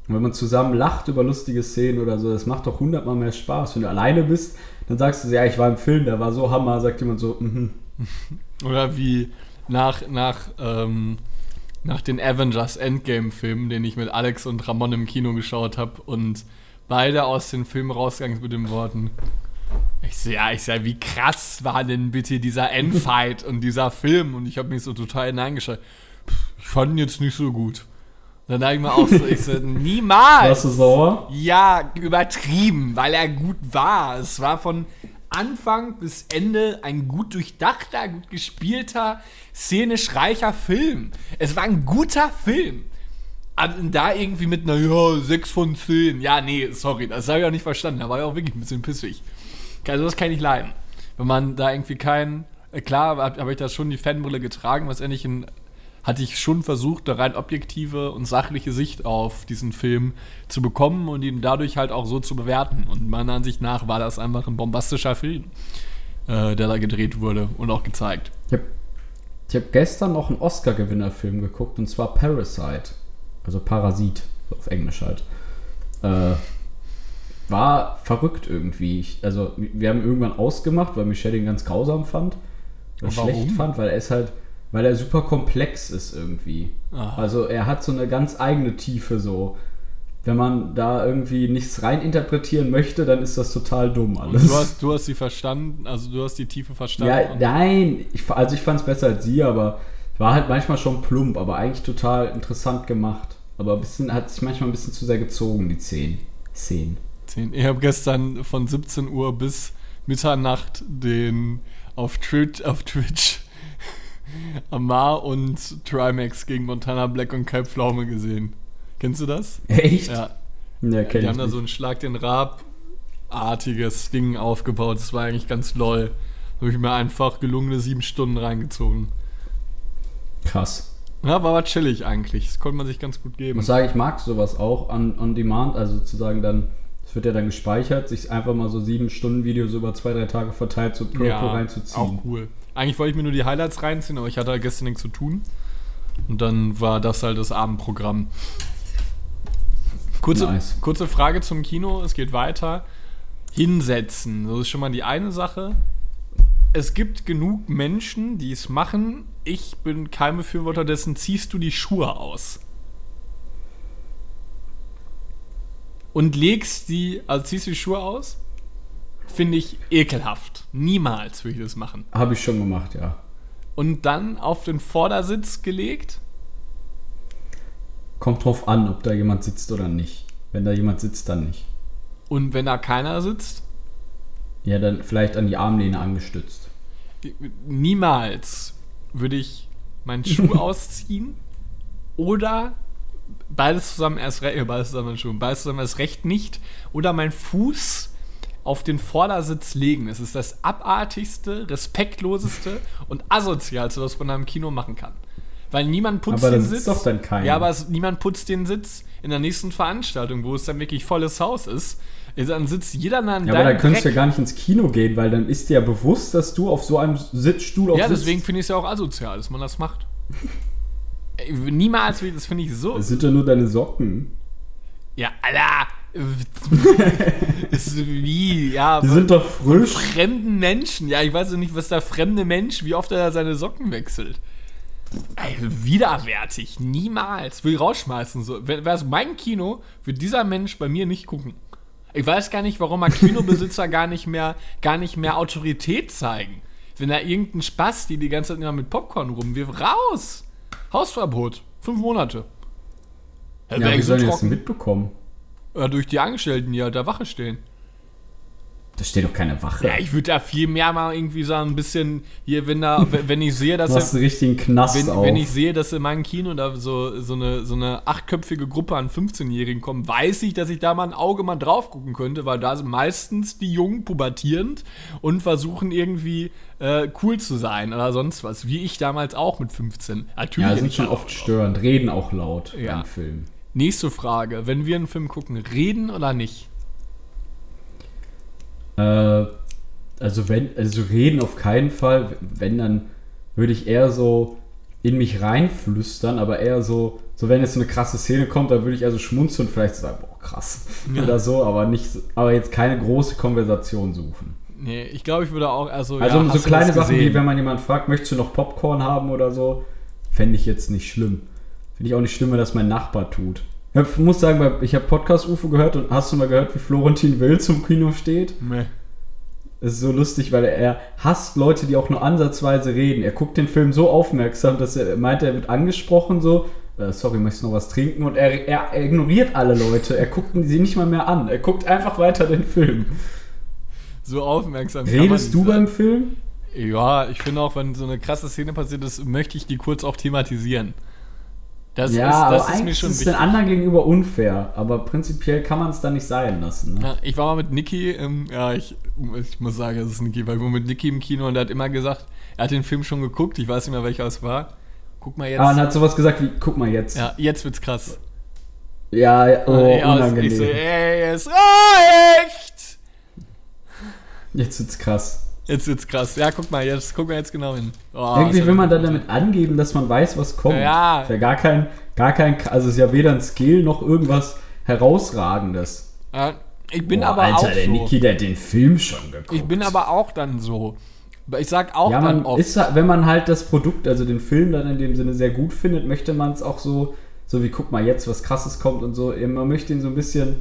Und wenn man zusammen lacht über lustige Szenen oder so, das macht doch hundertmal mehr Spaß. Wenn du alleine bist, dann sagst du, ja, ich war im Film, der war so Hammer, sagt jemand so, mhm. Oder wie nach, nach, ähm, nach den Avengers Endgame-Filmen, den ich mit Alex und Ramon im Kino geschaut habe und beide aus dem Film rausgegangen mit den Worten. Ich sehe, ja, ich sehe, wie krass war denn bitte dieser Endfight und dieser Film? Und ich habe mich so total hineingeschaut. Ich fand ihn jetzt nicht so gut. Dann dachte ich mir auch so, ich so, niemals. Warst du sauer? Ja, übertrieben, weil er gut war. Es war von Anfang bis Ende ein gut durchdachter, gut gespielter, szenisch reicher Film. Es war ein guter Film. Da irgendwie mit, naja, 6 von 10. Ja, nee, sorry, das habe ich auch nicht verstanden. Da war ich auch wirklich ein bisschen pissig. Also das kann ich leiden. Wenn man da irgendwie kein, äh, klar habe hab ich da schon die Fanbrille getragen, was endlich ein hatte ich schon versucht, eine rein objektive und sachliche Sicht auf diesen Film zu bekommen und ihn dadurch halt auch so zu bewerten. Und meiner Ansicht nach war das einfach ein bombastischer Film, äh, der da gedreht wurde und auch gezeigt. Ich habe hab gestern noch einen Oscar-Gewinnerfilm geguckt und zwar Parasite. Also Parasit, auf Englisch halt. Äh, war verrückt irgendwie. Ich, also, wir haben irgendwann ausgemacht, weil Michelle ihn ganz grausam fand. Oder schlecht fand, weil er ist halt weil er super komplex ist irgendwie. Aha. Also er hat so eine ganz eigene Tiefe so. Wenn man da irgendwie nichts reininterpretieren möchte, dann ist das total dumm alles. Und du hast, du hast sie verstanden, also du hast die Tiefe verstanden. Ja, nein, ich, also ich fand es besser als sie, aber war halt manchmal schon plump, aber eigentlich total interessant gemacht. Aber ein bisschen, hat sich manchmal ein bisschen zu sehr gezogen, die 10 Szenen. Ich habe gestern von 17 Uhr bis Mitternacht den auf Twitch, auf Twitch Amar und Trimax gegen Montana Black und Kai Pflaume gesehen. Kennst du das? Echt? Ja. ja kenn Die haben da so einen Schlag den Rab-artiges Ding aufgebaut. Das war eigentlich ganz lol. Da habe ich mir einfach gelungene sieben Stunden reingezogen. Krass. Ja, war aber chillig eigentlich. Das konnte man sich ganz gut geben. Ich muss sagen, ich mag sowas auch on, on demand, also sozusagen dann, es wird ja dann gespeichert, sich einfach mal so sieben Stunden Videos über zwei, drei Tage verteilt so ja, reinzuziehen. Auch cool. Eigentlich wollte ich mir nur die Highlights reinziehen, aber ich hatte halt gestern nichts zu tun. Und dann war das halt das Abendprogramm. Kurze, nice. kurze Frage zum Kino, es geht weiter. Hinsetzen, das ist schon mal die eine Sache. Es gibt genug Menschen, die es machen. Ich bin kein Befürworter dessen, ziehst du die Schuhe aus. Und legst die, also ziehst du die Schuhe aus finde ich ekelhaft. Niemals würde ich das machen. Habe ich schon gemacht, ja. Und dann auf den Vordersitz gelegt? Kommt drauf an, ob da jemand sitzt oder nicht. Wenn da jemand sitzt, dann nicht. Und wenn da keiner sitzt? Ja, dann vielleicht an die Armlehne angestützt. Niemals würde ich meinen Schuh ausziehen oder beides zusammen erst recht, äh, beides zusammen, beides zusammen erst recht nicht oder mein Fuß auf den Vordersitz legen. Es ist das abartigste, respektloseste und asozialste, was man im Kino machen kann. Weil niemand putzt aber den Sitz. Doch dann keiner. Ja, aber es, niemand putzt den Sitz in der nächsten Veranstaltung, wo es dann wirklich volles Haus ist. Dann sitzt jeder nah an ja, aber da könntest du ja gar nicht ins Kino gehen, weil dann ist dir ja bewusst, dass du auf so einem Sitzstuhl auf Ja, deswegen finde ich es ja auch asozial, dass man das macht. Niemals, das finde ich so. Das sind ja nur deine Socken. Ja, Alter, ist wie, ja. Die sind doch frisch. Fremden Menschen. Ja, ich weiß nicht, was der fremde Mensch, wie oft er seine Socken wechselt. Ey, widerwärtig. Niemals. Will rausschmeißen. So. Wäre es mein Kino, würde dieser Mensch bei mir nicht gucken. Ich weiß gar nicht, warum mal Kinobesitzer gar nicht mehr, gar nicht mehr Autorität zeigen. Wenn da irgendein Spaß, die die ganze Zeit immer mit Popcorn rumwirft, raus! Hausverbot. Fünf Monate. Ja, ja wie sollen so das mitbekommen? Oder durch die Angestellten, die halt da Wache stehen. Da steht doch keine Wache. Ja, ich würde da viel mehr mal irgendwie so ein bisschen hier, wenn da, wenn ich sehe, dass du hast einen richtigen Knast wenn, auf. wenn ich sehe, dass in meinem Kino da so, so, eine, so eine achtköpfige Gruppe an 15-Jährigen kommt, weiß ich, dass ich da mal ein Auge mal drauf gucken könnte, weil da sind meistens die Jungen pubertierend und versuchen irgendwie äh, cool zu sein oder sonst was, wie ich damals auch mit 15. Natürlich ja, sind schon oft störend, reden auch laut Ja. beim Film. Nächste Frage, wenn wir einen Film gucken, reden oder nicht? Äh, also wenn, also reden auf keinen Fall. Wenn, dann würde ich eher so in mich reinflüstern, aber eher so, so wenn jetzt eine krasse Szene kommt, dann würde ich also schmunzeln und vielleicht sagen, boah, krass. Ja. Oder so, aber nicht, aber jetzt keine große Konversation suchen. Nee, ich glaube, ich würde auch, also, Also ja, so kleine Sachen wie, wenn man jemanden fragt, möchtest du noch Popcorn haben oder so, fände ich jetzt nicht schlimm. Finde ich auch nicht schlimm, wenn das mein Nachbar tut. Ich muss sagen, ich habe Podcast-UFO gehört und hast du mal gehört, wie Florentin Will zum Kino steht? Nee. Es ist so lustig, weil er, er hasst Leute, die auch nur ansatzweise reden. Er guckt den Film so aufmerksam, dass er meint, er wird angesprochen so, äh, sorry, möchtest du noch was trinken? Und er, er, er ignoriert alle Leute. Er guckt sie nicht mal mehr an. Er guckt einfach weiter den Film. So aufmerksam. Redest du sein. beim Film? Ja, ich finde auch, wenn so eine krasse Szene passiert ist, möchte ich die kurz auch thematisieren. Das ja, ist, das aber ist mir eigentlich schon ist wichtig. den anderen gegenüber unfair. Aber prinzipiell kann man es dann nicht sein lassen. Ne? Ja, ich war mal mit Niki, ähm, ja, ich, ich muss sagen, es ist Niki, weil wir mit Niki im Kino und er hat immer gesagt, er hat den Film schon geguckt, ich weiß nicht mehr, welcher es war. Guck mal jetzt. Ah, und hat sowas gesagt wie, guck mal jetzt. ja, jetzt wird's krass. Ja, ja, oh, ja, unangenehm. ich so, ey, es reicht! Jetzt wird's krass. Jetzt wird's krass. Ja, guck mal, jetzt guck mal jetzt genau hin. Oh, Irgendwie will man dann damit angeben, dass man weiß, was kommt. Ja. Ist ja gar kein, gar kein, also ist ja weder ein Skill noch irgendwas herausragendes. Ja, ich bin Boah, aber Alter, auch der so. Niki, der hat den Film schon geguckt. Ich bin aber auch dann so. Ich sag auch ja, dann man oft. ist, wenn man halt das Produkt, also den Film dann in dem Sinne sehr gut findet, möchte man es auch so, so wie guck mal jetzt, was krasses kommt und so. Man möchte ihn so ein bisschen,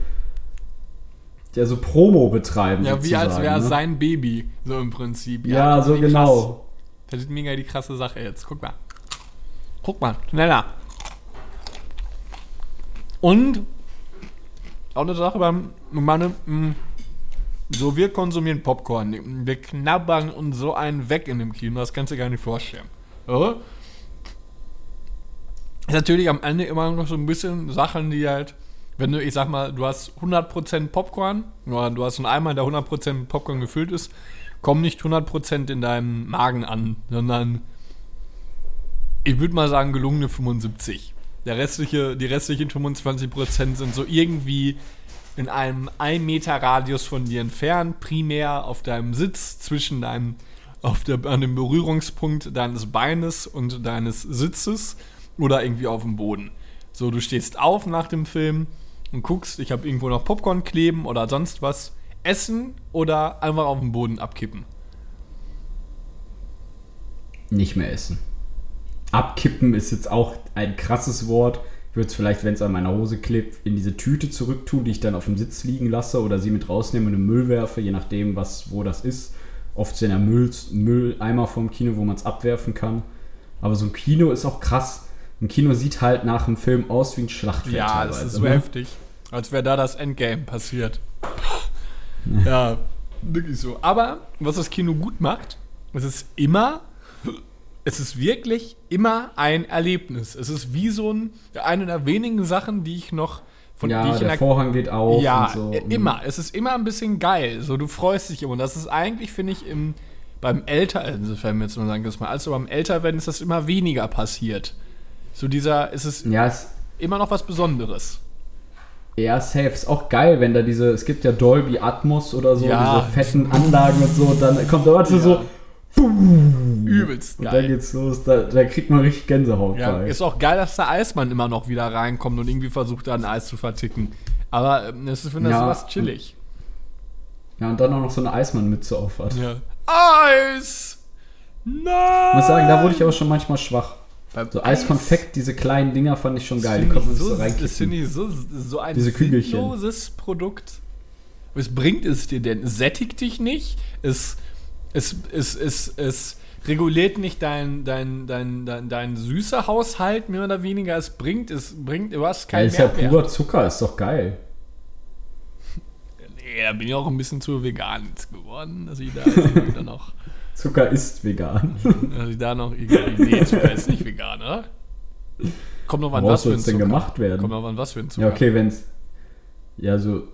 ja, so Promo betreiben. ja, wie als wäre es ne? sein Baby, so im Prinzip. Ja, guck so genau. Krass. Das ist mega die krasse Sache jetzt. Guck mal. Guck mal, schneller. Und auch eine Sache beim meine, mh, so wir konsumieren Popcorn. Wir knabbern uns so einen weg in dem Kino, das kannst du dir gar nicht vorstellen. Ja? Ist natürlich am Ende immer noch so ein bisschen Sachen, die halt, wenn du, ich sag mal, du hast 100% Popcorn, oder du hast einen Eimer, der 100% mit Popcorn gefüllt ist, kommen nicht 100% in deinem Magen an, sondern ich würde mal sagen gelungene 75. Der restliche, die restlichen 25% sind so irgendwie in einem 1 Meter Radius von dir entfernt, primär auf deinem Sitz zwischen deinem, auf der, an dem Berührungspunkt deines Beines und deines Sitzes oder irgendwie auf dem Boden. So, du stehst auf nach dem Film und guckst, ich habe irgendwo noch Popcorn kleben oder sonst was, essen oder einfach auf dem Boden abkippen. Nicht mehr essen. Abkippen ist jetzt auch ein krasses Wort. Ich würde es vielleicht, wenn es an meiner Hose klebt, in diese Tüte zurücktun, die ich dann auf dem Sitz liegen lasse oder sie mit rausnehme und in den Müll werfe, je nachdem, was, wo das ist. Oft sind ja Müll, Mülleimer vom Kino, wo man es abwerfen kann. Aber so ein Kino ist auch krass. Ein Kino sieht halt nach dem Film aus wie ein Schlachtfeld Ja, das ist so ne? heftig. Als wäre da das Endgame passiert. ja, wirklich so. Aber was das Kino gut macht, es ist immer, es ist wirklich immer ein Erlebnis. Es ist wie so ein, eine der wenigen Sachen, die ich noch von die Ja, ich in der Vorhang geht auf ja, und so. äh, immer. Es ist immer ein bisschen geil. So, du freust dich immer. Und das ist eigentlich, finde ich, im, beim Älter, insofern wir jetzt mal sagen, das mal, also beim Älterwerden ist das immer weniger passiert. So dieser, es ist Ja, es, immer noch was Besonderes. Ja, safe. Ist auch geil, wenn da diese, es gibt ja Dolby Atmos oder so, Ja. diese fetten Anlagen und so, und dann kommt da Leute so, Übelst und dann geil. geht's los, da, da kriegt man richtig Gänsehaut Ja, bei. ist auch geil, dass der Eismann immer noch wieder reinkommt und irgendwie versucht, da ein Eis zu verticken. Aber ähm, es ist, finde ich, Ja. sowas chillig. Ja, und dann auch noch so eine Eismann-Mütze auf hat. Ja. Eis! Nein! Ich muss sagen, da wurde ich aber schon manchmal schwach. Beim So Eiskonfekt, diese kleinen Dinger fand ich schon geil. Die Das konnte finde man ich, sich so, so das finde ich so, so ein Diese Kügelchen. sinnloses Produkt. Was bringt es dir denn? Es sättigt dich nicht. Es, es, es, es, es reguliert nicht dein, dein, dein, dein, dein süßer Haushalt mehr oder weniger. Es bringt, es bringt, du hast Ja, keinen ist ja purer Zucker, ist doch geil. Nee, da bin ich auch ein bisschen zu vegan jetzt geworden, dass ich da jetzt dann noch, Zucker ist vegan. ich da noch irgendwie. Nee, Zucker ist nicht vegan, oder? Kommt noch an was für soll ein es denn Zucker. gemacht werden? Kommt noch an was für ein Zucker. Ja, okay, wenn's. Ja, so.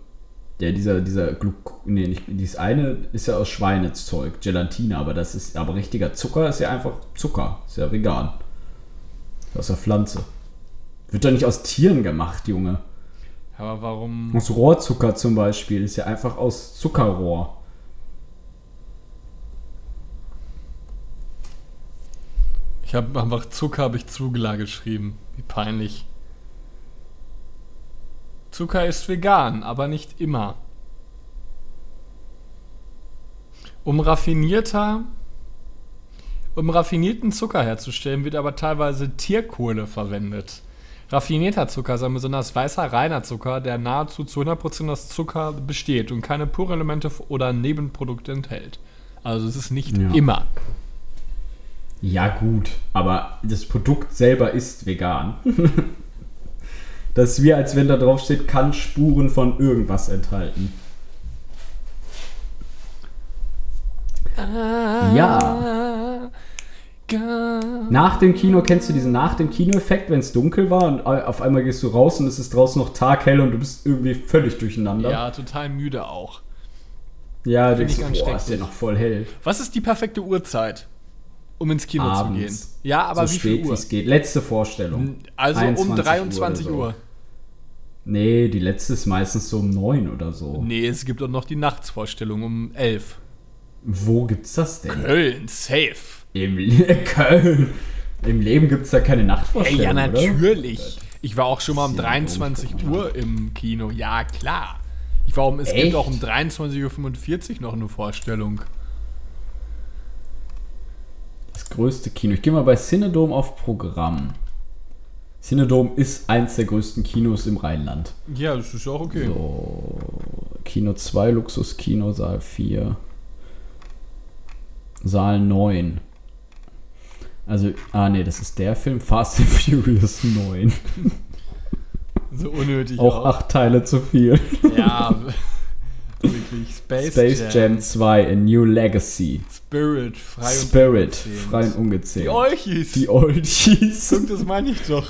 Ja, dieser, dieser Gluc nee, nicht, dieses eine ist ja aus Schweinezeug, Gelatine, aber das ist, aber richtiger Zucker ist ja einfach Zucker, ist ja vegan. Aus der Pflanze. Wird doch nicht aus Tieren gemacht, Junge. Aber warum. Aus Rohrzucker zum Beispiel ist ja einfach aus Zuckerrohr. Ich habe einfach Zucker habe ich Zugler geschrieben. Wie peinlich. Zucker ist vegan, aber nicht immer. Um raffinierter um raffinierten Zucker herzustellen, wird aber teilweise Tierkohle verwendet. Raffinierter Zucker ist ein besonders weißer, reiner Zucker, der nahezu zu 100% aus Zucker besteht und keine Purelemente oder Nebenprodukte enthält. Also es ist nicht Ja. immer. Ja, gut, aber das Produkt selber ist vegan. das ist wie, als wenn da drauf steht, kann Spuren von irgendwas enthalten. Ja. Nach dem Kino, kennst du diesen nach dem Kino-Effekt, wenn es dunkel war und auf einmal gehst du raus und es ist draußen noch taghell und du bist irgendwie völlig durcheinander? Ja, total müde auch. ja Find denkst ich du, boah, ist ja noch voll hell. Was ist die perfekte Uhrzeit, um ins Kino zu gehen? Abends. Ja, aber so wie spät wie Uhr? es geht. Letzte Vorstellung. Also um 21 Uhr 23 oder Uhr. so. Nee, die letzte ist meistens so um 9 oder so. Nee, es gibt auch noch die Nachtsvorstellung um 11. Wo gibt's das denn? Köln, safe. Im Le Köln. Im Leben gibt's da keine Ey, Nachtvorstellung, ja, oder? natürlich. Ich war auch schon mal um Sehr 23 komisch. Uhr im Kino. Ja, klar. Ich war um, es gibt Echt? auch um 23.45 Uhr noch eine Vorstellung. Größte Kino. Ich gehe mal bei Cinedom auf Programm. Cinedom ist eins der größten Kinos im Rheinland. Ja, das ist auch okay. So, Kino 2, Luxuskino, Saal 4. Saal 9. Also, ah nee, das ist der Film Fast and Furious 9. So unnötig Auch acht Teile zu viel. Ja, wirklich. Space, Space Jam 2, A New Legacy. Spirit, frei und Spirit, ungezähmt. frei und ungezählt. Die Olchis. Die Oldies. Guck, das meine ich doch.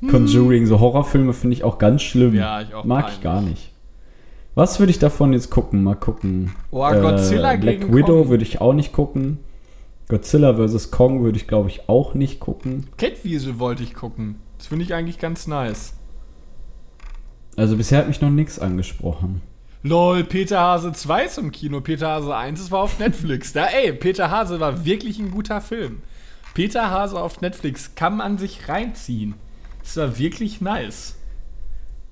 Conjuring, so Horrorfilme finde ich auch ganz schlimm. Ja, ich auch Mag ich gar nicht. Was würde ich davon jetzt gucken? Mal gucken. Oh, Godzilla Black gegen Widow würde ich auch nicht gucken. Godzilla vs. Kong würde ich, glaube ich, auch nicht gucken. Catwiesel wollte ich gucken. Das finde ich eigentlich ganz nice. Also bisher hat mich noch nichts angesprochen. Lol, Peter Hase 2 ist im Kino. Peter Hase 1, das war auf Netflix. Da, ey, Peter Hase war wirklich ein guter Film. Peter Hase auf Netflix kann man sich reinziehen. Das war wirklich nice.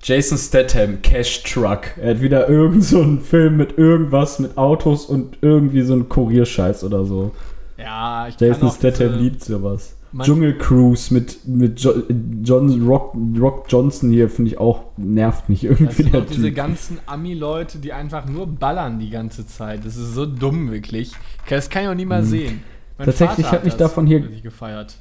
Jason Statham, Cash Truck. Er hat wieder irgend so einen Film mit irgendwas, mit Autos und irgendwie so einen Kurierscheiß oder so. Ja, ich kann Jason Statham diese- liebt sowas. Dschungel Cruise mit, mit jo John Rock, Rock Johnson hier finde ich auch, nervt mich Das irgendwie auch diese ganzen Ami-Leute, die einfach nur ballern die ganze Zeit. Das ist so dumm, wirklich. Das kann ich auch nie mal sehen. Mein Hm. Tatsächlich Vater hat mich das davon hier- gefeiert.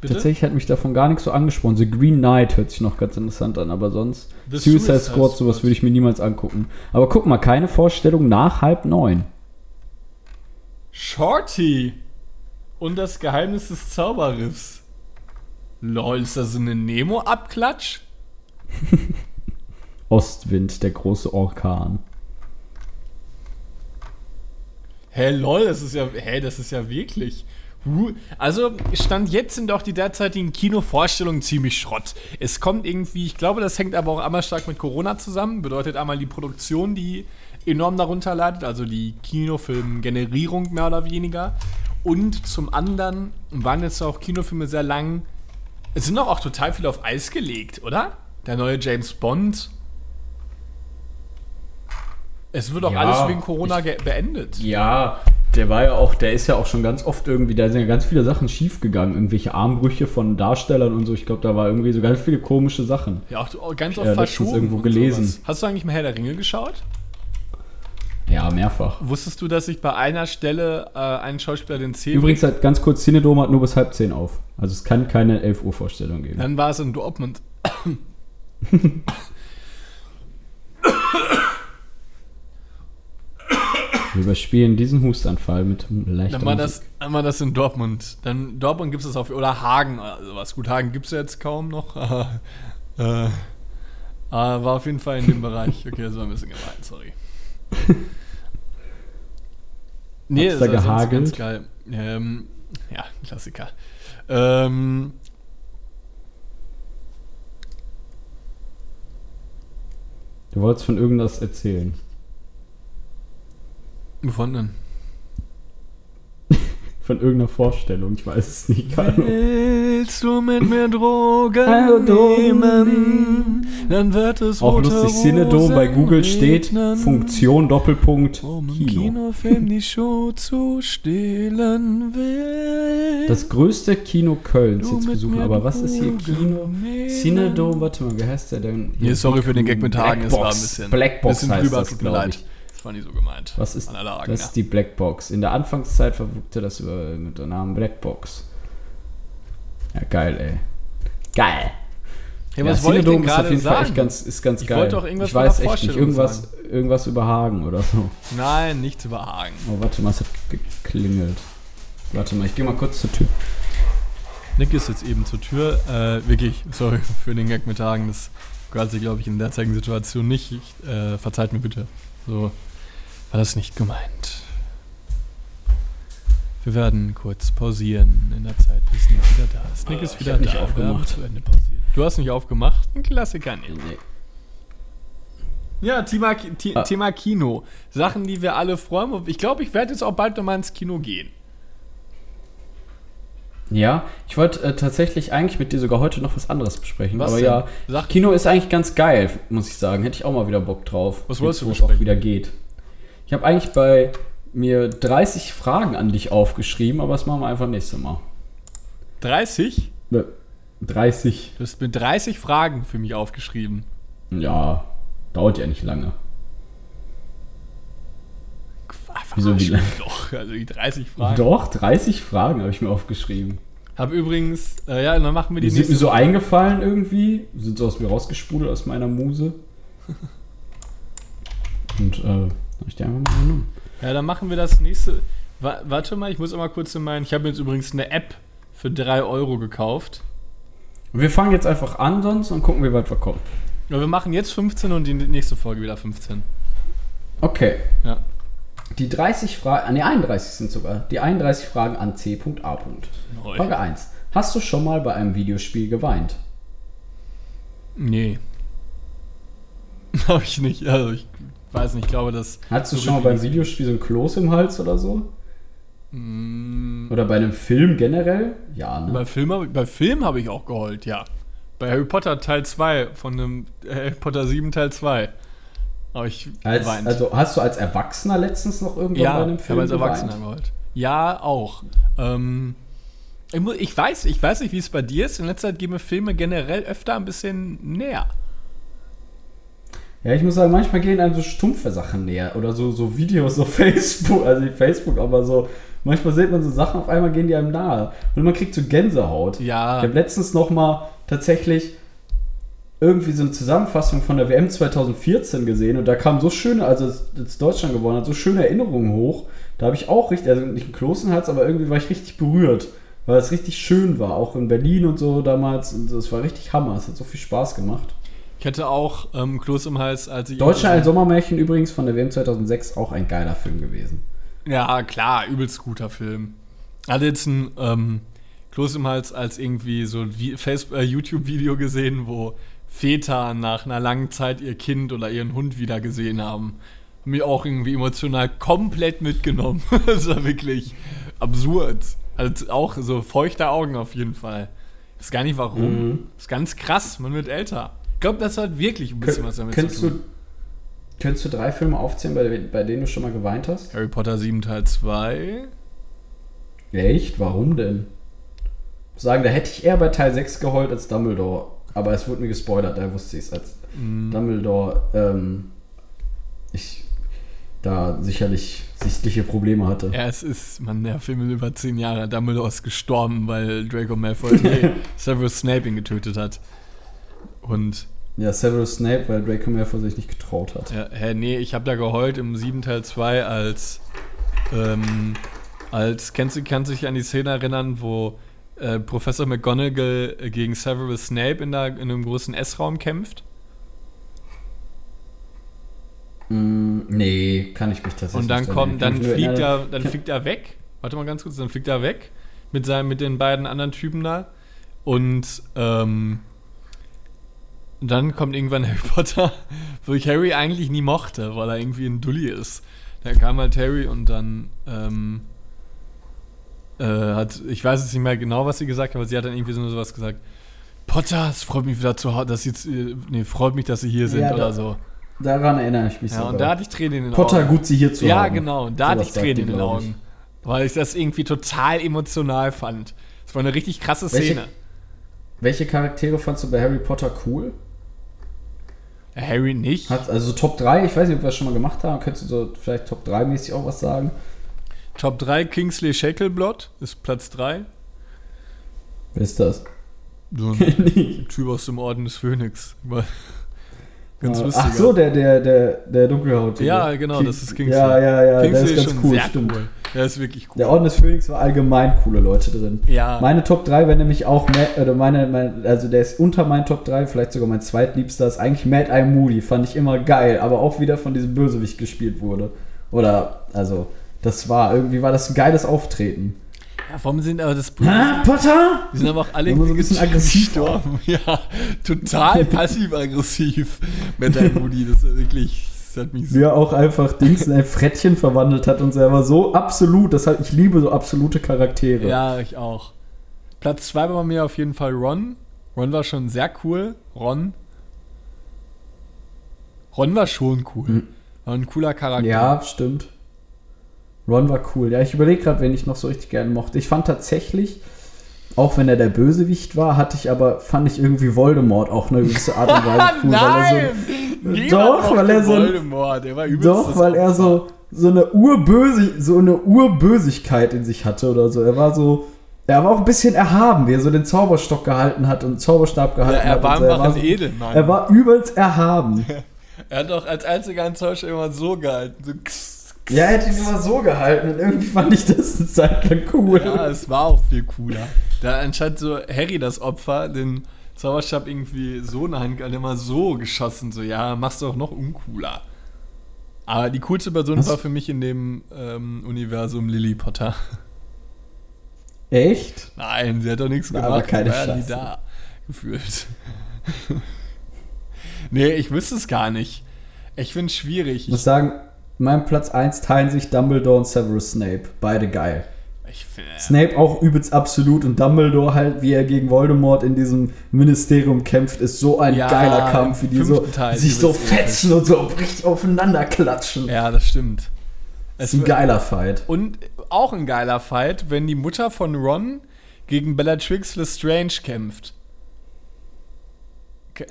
Bitte? Tatsächlich hat mich davon gar nichts so angesprochen. The Green Knight hört sich noch ganz interessant an, aber sonst The Suicide Suicide Squad, sowas würde ich mir niemals angucken. Aber guck mal, keine Vorstellung nach halb neun. Shorty und das Geheimnis des Zauberriffs. Lol, ist das so eine Nemo-Abklatsch? Ostwind, der große Orkan. Hä, lol, das ist ja, hä, das ist ja wirklich. Also, Stand jetzt sind auch die derzeitigen Kinovorstellungen ziemlich Schrott. Es kommt irgendwie, ich glaube, das hängt aber auch einmal stark mit Corona zusammen. Bedeutet einmal die Produktion, die enorm darunter leidet, also die Kinofilmgenerierung mehr oder weniger. Und zum anderen waren jetzt auch Kinofilme sehr lang. Es sind doch auch total viel auf Eis gelegt, oder? Der neue James Bond. Es wird auch Ja, alles wegen Corona ge- beendet. Ja, der war ja auch, der ist ja auch schon ganz oft irgendwie, da sind ja ganz viele Sachen schiefgegangen. Irgendwelche Armbrüche von Darstellern und so. Ich glaube, da war irgendwie so ganz viele komische Sachen. Ja, auch auch ganz oft letztens verschoben. irgendwo gelesen. sowas. Hast du eigentlich mal Herr der Ringe geschaut? Ja, mehrfach. Wusstest du, dass sich bei einer Stelle äh, ein Schauspieler den Zeh Übrigens halt ganz kurz, Cinedom hat nur bis halb zehn auf. Also es kann keine 11 Uhr Vorstellung geben. Dann war es in Dortmund. Wir überspielen diesen Hustanfall mit leichter Dann war Musik. das, dann war das in Dortmund. Dann Dortmund gibt es das auf, oder Hagen oder sowas. Gut, Hagen gibt es jetzt kaum noch. äh, aber war auf jeden Fall in dem Bereich. Okay, das war ein bisschen gemein, sorry. Nee, Hat's das da war sonst gehagelt? ganz geil. Ähm, ja, Klassiker. Ähm, Du wolltest von irgendwas erzählen. wovon denn? Von irgendeiner Vorstellung, ich weiß es nicht. Willst du mit mir Drogen Drogen nehmen? Dann wird es Auch rote lustig, Cinedom bei Rosen Google steht regnen, Funktion Doppelpunkt Um Kino. Kinofilm die Show zu stehlen will. Das größte Kino Kölns jetzt besuchen. Aber was ist hier Kino? Cinedom, warte mal, wie heißt der denn? Nee, sorry für den Gag mit Hagen, es war ein Blackbox. bisschen, Blackbox bisschen heißt drüber, das, tut mir glaube leid. ich. Das war nie so gemeint. Was ist Hagen, das? ja. ist die Blackbox. In der Anfangszeit verwugte das über, mit dem Namen Blackbox. Ja, geil, ey. Geil. Ja, was wollte ich denn ist auf gerade jeden Fall echt sagen? ganz, ist ganz Ich geil. wollte doch irgendwas ich weiß echt nicht. Irgendwas, irgendwas über Hagen oder so. Nein, nichts über Hagen. Oh, warte mal, es hat geklingelt. Warte mal, ich gehe mal kurz zur Tür. Nick ist jetzt eben zur Tür. Äh, wirklich, sorry für den Gag mit Hagen. Das gehört sich, glaube ich, in der derzeitigen Situation nicht. Ich, äh, verzeiht mir bitte. So war das nicht gemeint. Wir werden kurz pausieren in der Zeit, bis Nick wieder da ist. Nick ist ich wieder hab da. nicht aufgemacht. Du hast nicht aufgemacht? Ein Klassiker nicht. Ja, Thema, Ti- Ah. Thema Kino. Sachen, die wir alle freuen. Ich glaube, ich werde jetzt auch bald nochmal ins Kino gehen. Ja, ich wollte äh, tatsächlich eigentlich mit dir sogar heute noch was anderes besprechen. Was aber denn? ja, Sag- Kino ist eigentlich ganz geil, muss ich sagen. Hätte ich auch mal wieder Bock drauf. Was wolltest du wo es auch besprechen? wieder geht. Ich habe eigentlich bei mir 30 Fragen an dich aufgeschrieben, aber das machen wir einfach nächstes Mal. 30? Ne, 30. Du hast mir 30 Fragen für mich aufgeschrieben. Ja, dauert ja nicht lange. Wieso, wie lange? Doch, also die 30 Fragen. Doch, 30 Fragen habe ich mir aufgeschrieben. Hab übrigens, äh, ja, dann machen wir die Die sind mir so eingefallen irgendwie, sind so aus mir rausgesprudelt aus meiner Muse. Und äh, habe ich die einfach mal genommen. Ja, dann machen wir das nächste. Wa warte mal, ich muss auch mal kurz in meinen. Ich habe jetzt übrigens eine App für 3 Euro gekauft. Wir fangen jetzt einfach an sonst und gucken, wie weit wir kommen. Ja, wir machen jetzt 15 und die nächste Folge wieder 15. Okay. Ja. Die 30 Fragen, ne 31 sind sogar, die 31 Fragen an C.A. Frage 1. Hast du schon mal bei einem Videospiel geweint? Nee. Habe ich nicht. Also ich weiß nicht, ich glaube, dass. Hattest du schon mal beim Videospiel so ein Kloß im Hals oder so? Mm, Oder bei einem Film generell? Ja, ne? Bei Film, bei Film habe ich auch geheult, ja. Bei Harry Potter Teil 2 von dem Harry Potter 7 Teil 2 habe ich Als, geweint. also hast du als Erwachsener letztens noch irgendwann ja, bei einem ich Film habe als Erwachsener geheult. Ja, auch. Ähm, ich, weiß, ich weiß nicht, wie es bei dir ist. In letzter Zeit gehen mir Filme generell öfter ein bisschen näher. Ja, ich muss sagen, manchmal gehen einem so stumpfe Sachen näher oder so, so Videos auf Facebook, also nicht Facebook, aber so, manchmal sieht man so Sachen, auf einmal gehen die einem nahe und man kriegt so Gänsehaut. Ja. Ich habe letztens noch mal tatsächlich irgendwie so eine Zusammenfassung von der WM 2014 gesehen und da kam so schöne, also als Deutschland gewonnen hat, so schöne Erinnerungen hoch. Da habe ich auch richtig, also nicht einen im Hals, aber irgendwie war ich richtig berührt, weil es richtig schön war, auch in Berlin und so damals. Und es war richtig Hammer, es hat so viel Spaß gemacht. Ich hatte auch ähm, Kloß im Hals, als ich. Deutschland ein Sommermärchen übrigens von der WM 2006 auch ein geiler Film gewesen. Ja, klar, übelst guter Film. Hatte jetzt ein ähm, Kloß im Hals als irgendwie so ein äh, YouTube-Video gesehen, wo Väter nach einer langen Zeit ihr Kind oder ihren Hund wieder gesehen haben. Hat mich auch irgendwie emotional komplett mitgenommen. das war wirklich absurd. Also auch so feuchte Augen auf jeden Fall. Ich weiß gar nicht warum. Mhm. ist ganz krass, man wird älter. Ich glaube, das hat wirklich ein bisschen was damit zu du, tun. könntest du drei Filme aufzählen, bei, bei denen du schon mal geweint hast? Harry Potter 7 Teil 2. Echt? Warum denn? Sagen, da hätte ich eher bei Teil 6 geheult als Dumbledore. Aber es wurde mir gespoilert, da wusste ich es als Mhm. Dumbledore ähm, ich da sicherlich sichtliche Probleme hatte. Ja, es ist, man, der Film ist über zehn Jahre. Dumbledore ist gestorben, weil Draco Malfoy Severus Snape ihn getötet hat. Und Ja, Severus Snape, weil Draco Malfoy sich nicht getraut hat. Ja, hä, nee, ich habe da geheult im 7 Teil 2 als, ähm, als, kennst du, kannst du dich an die Szene erinnern, wo äh, Professor McGonagall gegen Severus Snape in, der, in einem großen S-Raum kämpft? Mm, nee, kann ich mich tatsächlich Und dann nicht kommt, dann fliegt er, dann fliegt er weg. Warte mal ganz kurz, dann fliegt er weg mit seinem, mit den beiden anderen Typen da. Und ähm, dann kommt irgendwann Harry Potter, wo ich Harry eigentlich nie mochte, weil er irgendwie ein Dulli ist. Da kam halt Harry und dann ähm, äh, hat, ich weiß jetzt nicht mehr genau, was sie gesagt hat, aber sie hat dann irgendwie so sowas gesagt. Potter, es freut mich wieder zu Hause, dass sie, äh, nee, freut mich, dass sie hier sind Ja, oder da- so. Daran erinnere ich mich Ja, sogar. und da hatte ich Tränen in den Potter, Augen. gut, sie hier zu Ja, haben. genau. Und da hatte Sowas ich Tränen in den glaub ich. Augen. Weil ich das irgendwie total emotional fand. Es war eine richtig krasse Welche- Szene. Welche Charaktere fandst du bei Harry Potter cool? Harry nicht. Hat, also so Top 3, ich weiß nicht, ob wir das schon mal gemacht haben. Könntest du so vielleicht Top 3 mäßig auch was sagen? Top 3 Kingsley Shackleblood ist Platz 3. Wer ist das? So ein Typ aus dem Orden des Phönix. War Ganz lustig. Ach so, der, der, der, der Dunkelhautige. Ja, genau, das ist Kingsley. Ja, ja, ja, der Kingsley ist ganz cool, stimmt. cool. Der ist wirklich cool. Der Orden des Phönix war allgemein coole Leute drin. Ja. Meine Top 3 wäre nämlich auch, Ma- oder meine, mein, also der ist unter meinen Top 3, vielleicht sogar mein zweitliebster, ist eigentlich Mad Eye Moody. Fand ich immer geil, aber auch wieder von diesem Bösewicht gespielt wurde. Oder, also, das war, irgendwie war das ein geiles Auftreten. ja, warum sind aber das Hä, Potter? Die sind aber auch alle so ein bisschen aggressiv gestorben. Ja, total passiv-aggressiv. Mit deinem Moody, das ist wirklich, mich so Wie er auch einfach Dings in ein Frettchen verwandelt hat und so. Er war so absolut, das hat, ich liebe so absolute Charaktere. Ja, ich auch. Platz 2 war bei mir auf jeden Fall Ron. Ron war schon sehr cool. Ron. Ron war schon cool. War ein cooler Charakter. Hm. Ja, stimmt. Ron war cool. Ja, ich überlege gerade, wen ich noch so richtig gerne mochte. Ich fand tatsächlich, auch wenn er der Bösewicht war, hatte ich aber, fand ich irgendwie Voldemort auch eine gewisse Art und Weise cool. Nein! Weil er Niemand Doch, weil er so Voldemort. Der war so, doch, weil er so, so eine Urböse, so eine Urbösigkeit in sich hatte oder so. Er war so, er war auch ein bisschen erhaben, wie er so den Zauberstock gehalten hat und Zauberstab Ja, gehalten er hat. war so. einfach ein so, Edelmann. er war übelst erhaben. er hat doch als einziger ein Zauberstab immer so gehalten. So. Ja, er hätte ihn immer so gehalten und irgendwie fand ich das eine Zeit lang cool. Ja, es war auch viel cooler. Da anscheinend so Harry das Opfer, den Zauberstab irgendwie so in der Hand gehalten, immer so geschossen. So, ja, machst du auch noch uncooler. Aber die coolste Person Was? war für mich in dem ähm, Universum Lily Potter. Echt? Nein, sie hat doch nichts Na, gemacht. aber keine war nie da. Gefühlt. nee, ich wüsste es gar nicht. Ich finde es schwierig. Ich muss sagen, mein Platz 1 teilen sich Dumbledore und Severus Snape. Beide geil. Snape auch übelst absolut und Dumbledore halt, wie er gegen Voldemort in diesem Ministerium kämpft, ist so ein Ja, geiler Kampf, wie die so Teil sich so fetzen und so richtig aufeinander klatschen. Ja, das stimmt. ist ein geiler Fight. Und auch ein geiler Fight, wenn die Mutter von Ron gegen Bellatrix Lestrange kämpft.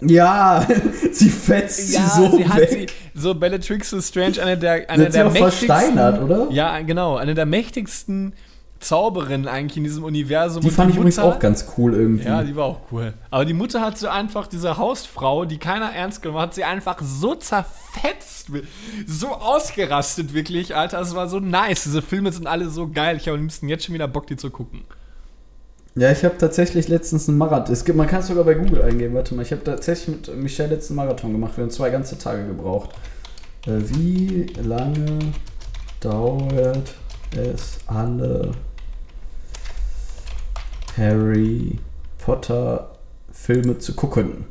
Ja, sie fetzt sie so weg. sie, so Bellatrix Lestrange, eine der, Sie eine sie der versteinert, oder? Ja, genau, eine der mächtigsten Zauberinnen eigentlich in diesem Universum. Die Und fand ich übrigens Mutter- auch ganz cool irgendwie. Ja, die war auch cool. Aber die Mutter hat so einfach, diese Hausfrau, die keiner ernst genommen hat, sie einfach so zerfetzt, so ausgerastet wirklich, Alter. Es war so nice. Diese Filme sind alle so geil. Ich habe am liebsten jetzt schon wieder Bock, die zu gucken. Ja, ich habe tatsächlich letztens einen Marathon. Es gibt, man kann es sogar bei Google eingeben. Warte mal, ich habe tatsächlich mit Michelle letzten Marathon gemacht. Wir haben zwei ganze Tage gebraucht. Äh, wie lange dauert es alle Harry Potter Filme zu gucken?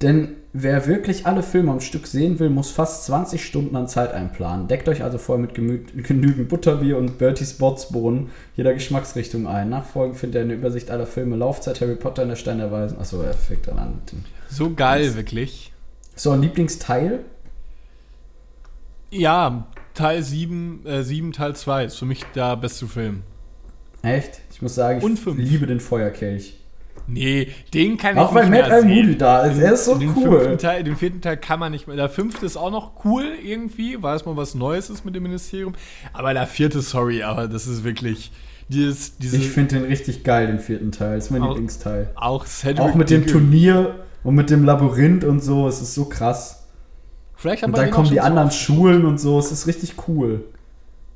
Denn wer wirklich alle Filme am Stück sehen will, muss fast 20 Stunden an Zeit einplanen. Deckt euch also vorher mit genügend Butterbier und Bertie's Botsbohnen jeder Geschmacksrichtung ein. Nachfolgend findet ihr eine Übersicht aller Filme. Laufzeit Harry Potter in der Stein der Weisen. Achso, er fängt dann an mit dem. So geil, wirklich. So, ein Lieblingsteil? Ja, Teil 7, äh, 7 Teil 2 ist für mich der beste Film. Echt? Ich muss sagen, ich liebe den Feuerkelch. Nee, den kann Auch ich weil nicht Matt mehr Eye sehen. Moody da ist. Er ist so den cool. Teil, den vierten Teil kann man nicht mehr. Der fünfte ist auch noch cool irgendwie, weil es mal was Neues ist mit dem Ministerium. Aber der vierte, sorry, aber das ist wirklich. Dieses, diese, Ich finde den richtig geil, den vierten Teil. Das ist mein Auch- Lieblingsteil. auch Cedric Auch mit dem. Turnier und mit dem Labyrinth und so. Es ist so krass. Vielleicht Und dann auch kommen die anderen Schulen und so. Es ist richtig cool.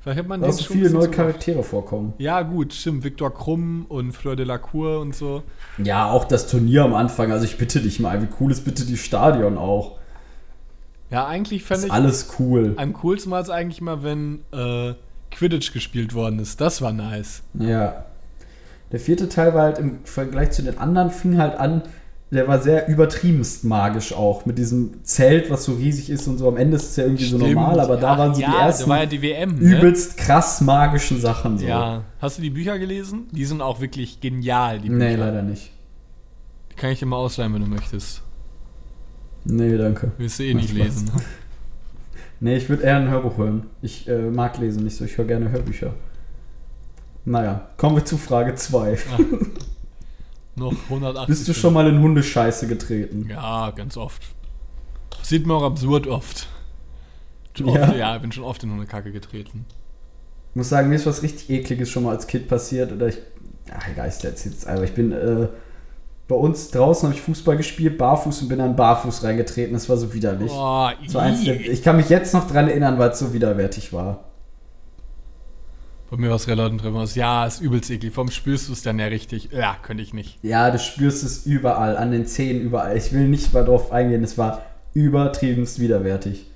Vielleicht hat man Da schon viele neue. Charaktere vorkommen. Ja, gut, stimmt. Viktor Krumm und Fleur de la Cour und so. Ja, auch das Turnier am Anfang. Also ich bitte dich mal, wie cool ist bitte die Stadion auch? Ja, eigentlich fände ist ich. alles cool. Am coolsten war es eigentlich mal, wenn äh, Quidditch gespielt worden ist. Das war nice. Ja. Der vierte Teil war halt im Vergleich zu den anderen, fing halt an, der war sehr übertriebenst magisch auch. Mit diesem Zelt, was so riesig ist und so. Am Ende ist es ja irgendwie so Stimmt. normal, aber da Ja, waren so ja, die da ersten ja die WM. Ne? übelst krass magischen Sachen so. Ja. Hast du die Bücher gelesen? Die sind auch wirklich genial, die Nee, Bücher. leider nicht. Die kann ich dir mal ausleihen, wenn du möchtest. Nee, danke. Willst du eh nicht lesen. Nee, ich würde eher ein Hörbuch hören. Ich äh, mag lesen nicht so, ich höre gerne Hörbücher. Naja, kommen wir zu Frage 2. Noch 180. Bist du schon mal in Hundescheiße getreten? Ja, ganz oft. Sieht mir auch absurd oft. Schon Ja? Oft, ja, ich bin schon oft in eine Kacke getreten. Ich muss sagen, mir ist was richtig ekliges schon mal als Kind passiert. Oder ich. Ach, egal, ich erzähl's jetzt. Aber ich bin. Äh, bei uns draußen habe ich Fußball gespielt, barfuß und bin dann barfuß reingetreten. Das war so widerlich. Boah, Das war eins der, ich kann mich jetzt noch dran erinnern, weil es so widerwärtig war. Bei mir war es relativ drin. was. Ja, ist übelst eklig. Vom spürst du es dann ja richtig. Ja, könnte ich nicht. Ja, du spürst es überall, an den Zähnen, überall. Ich will nicht mal drauf eingehen, es war übertriebenst widerwärtig.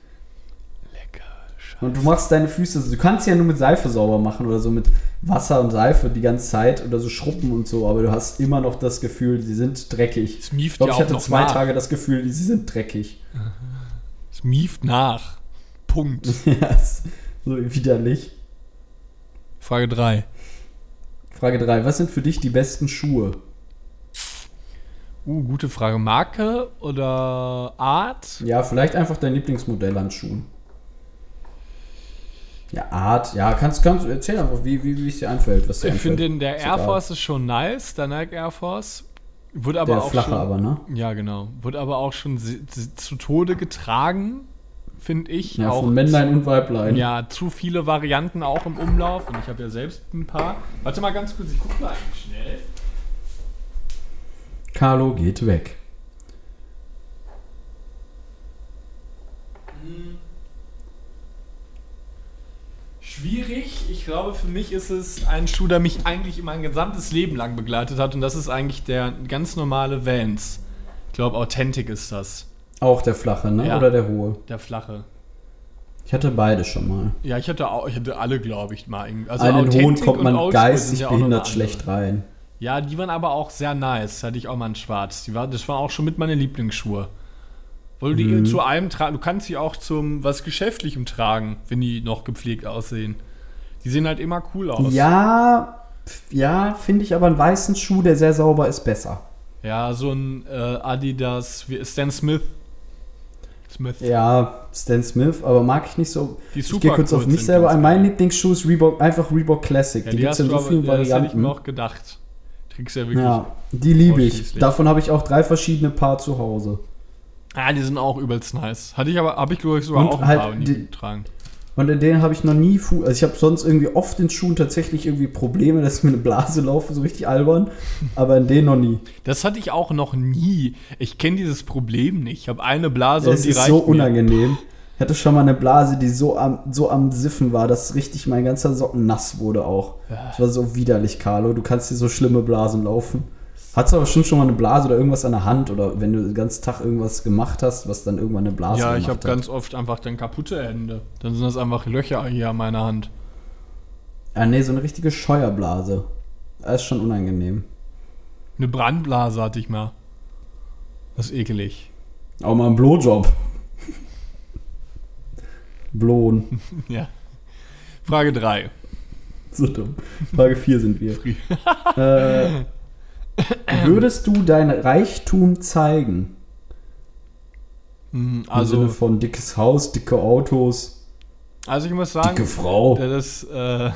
Lecker. Scheiße. Und du machst deine Füße, du kannst ja nur mit Seife sauber machen oder so mit Wasser und Seife die ganze Zeit oder so Schruppen und so, aber du hast immer noch das Gefühl, sie sind dreckig. Es Ich mieft glaube, ja ich hatte zwei nach. Tage das Gefühl, sie sind dreckig. Es mieft nach. Punkt. ja, ist so widerlich. Frage 3. Frage 3. Was sind für dich die besten Schuhe? Uh, gute Frage. Marke oder Art? Ja, vielleicht einfach dein Lieblingsmodell an Schuhen. Ja, Art. Ja, kannst, kannst erzähl einfach, wie, wie, wie es dir einfällt. Was dir Ich finde der Air. Force ist schon nice, der Nike Air Force. Wurde aber Der auch flache schon, aber, ne? Ja, genau. Wurde aber auch schon zu Tode getragen, finde ich. Ja, auch von Männlein und Weiblein. Ja, zu viele Varianten auch im Umlauf und ich habe ja selbst ein paar. Warte mal ganz kurz, ich gucke mal eigentlich schnell. Carlo geht weg. Schwierig. Ich glaube, für mich ist es ein Schuh, der mich eigentlich mein gesamtes Leben lang begleitet hat und das ist eigentlich der ganz normale Vans. Ich glaube, Authentic ist das. Auch der flache, ne? Ja. Oder der hohe? Der flache. Ich hatte beide schon mal. Ja, ich hatte auch, ich hatte alle, glaube ich, mal. Also An den hohen kommt man geistig ja behindert schlecht rein. Ja, die waren aber auch sehr nice. Hatte ich auch mal in schwarz. Die war, das waren auch schon mit meine Lieblingsschuhe. Weil du die Mhm. zu allem tragen, du kannst sie auch zum was Geschäftlichem tragen, wenn die noch gepflegt aussehen. Die sehen halt immer cool aus. Ja, ja, finde ich aber einen weißen Schuh, der sehr sauber ist, besser. Ja, so ein äh, Adidas, wie Stan Smith. Smith. Ja, Stan Smith, aber mag ich nicht so. Die Ich gehe kurz auf mich selber ein. Mein. Lieblingsschuh ist Reebok, einfach Reebok Classic. Ja, die die gibt es in so vielen ja, das hätte ich Varianten. mir auch gedacht. Kriegst ja wirklich. Ja, die liebe ich. Davon habe ich auch drei verschiedene Paar zu Hause. Ah, die sind auch übelst nice. Hatte ich aber, habe ich glaube ich sogar Und auch ein halt paar, die, die- tragen. Und in denen habe ich noch nie Fu Also ich habe sonst irgendwie oft in Schuhen tatsächlich irgendwie Probleme, dass mir eine Blase laufe, so richtig albern. Aber in denen noch nie. Das hatte ich auch noch nie. Ich kenne dieses Problem nicht. Ich habe eine Blase Es und die ist reicht so mir. unangenehm. Ich hatte schon mal eine Blase, die so am, so am Siffen war, dass richtig mein ganzer Socken nass wurde auch. Das war so widerlich, Carlo. Du kannst dir so schlimme Blasen laufen. Hattest du aber bestimmt schon mal eine Blase oder irgendwas an der Hand oder wenn du den ganzen Tag irgendwas gemacht hast, was dann irgendwann eine Blase Ja, ich habe ganz oft einfach dann kaputte Hände. Dann sind das einfach Löcher hier an meiner Hand. Ah, nee, so eine richtige Scheuerblase. Das ist schon unangenehm. Eine Brandblase hatte ich mal. Das ist ekelig. Auch mal ein Blowjob. Blown. Ja. Frage 3. So dumm. Frage 4 sind wir. äh, würdest du dein Reichtum zeigen? Im Also, Sinne von dickes Haus, dicke Autos, also ich muss sagen, dicke Frau. das, äh,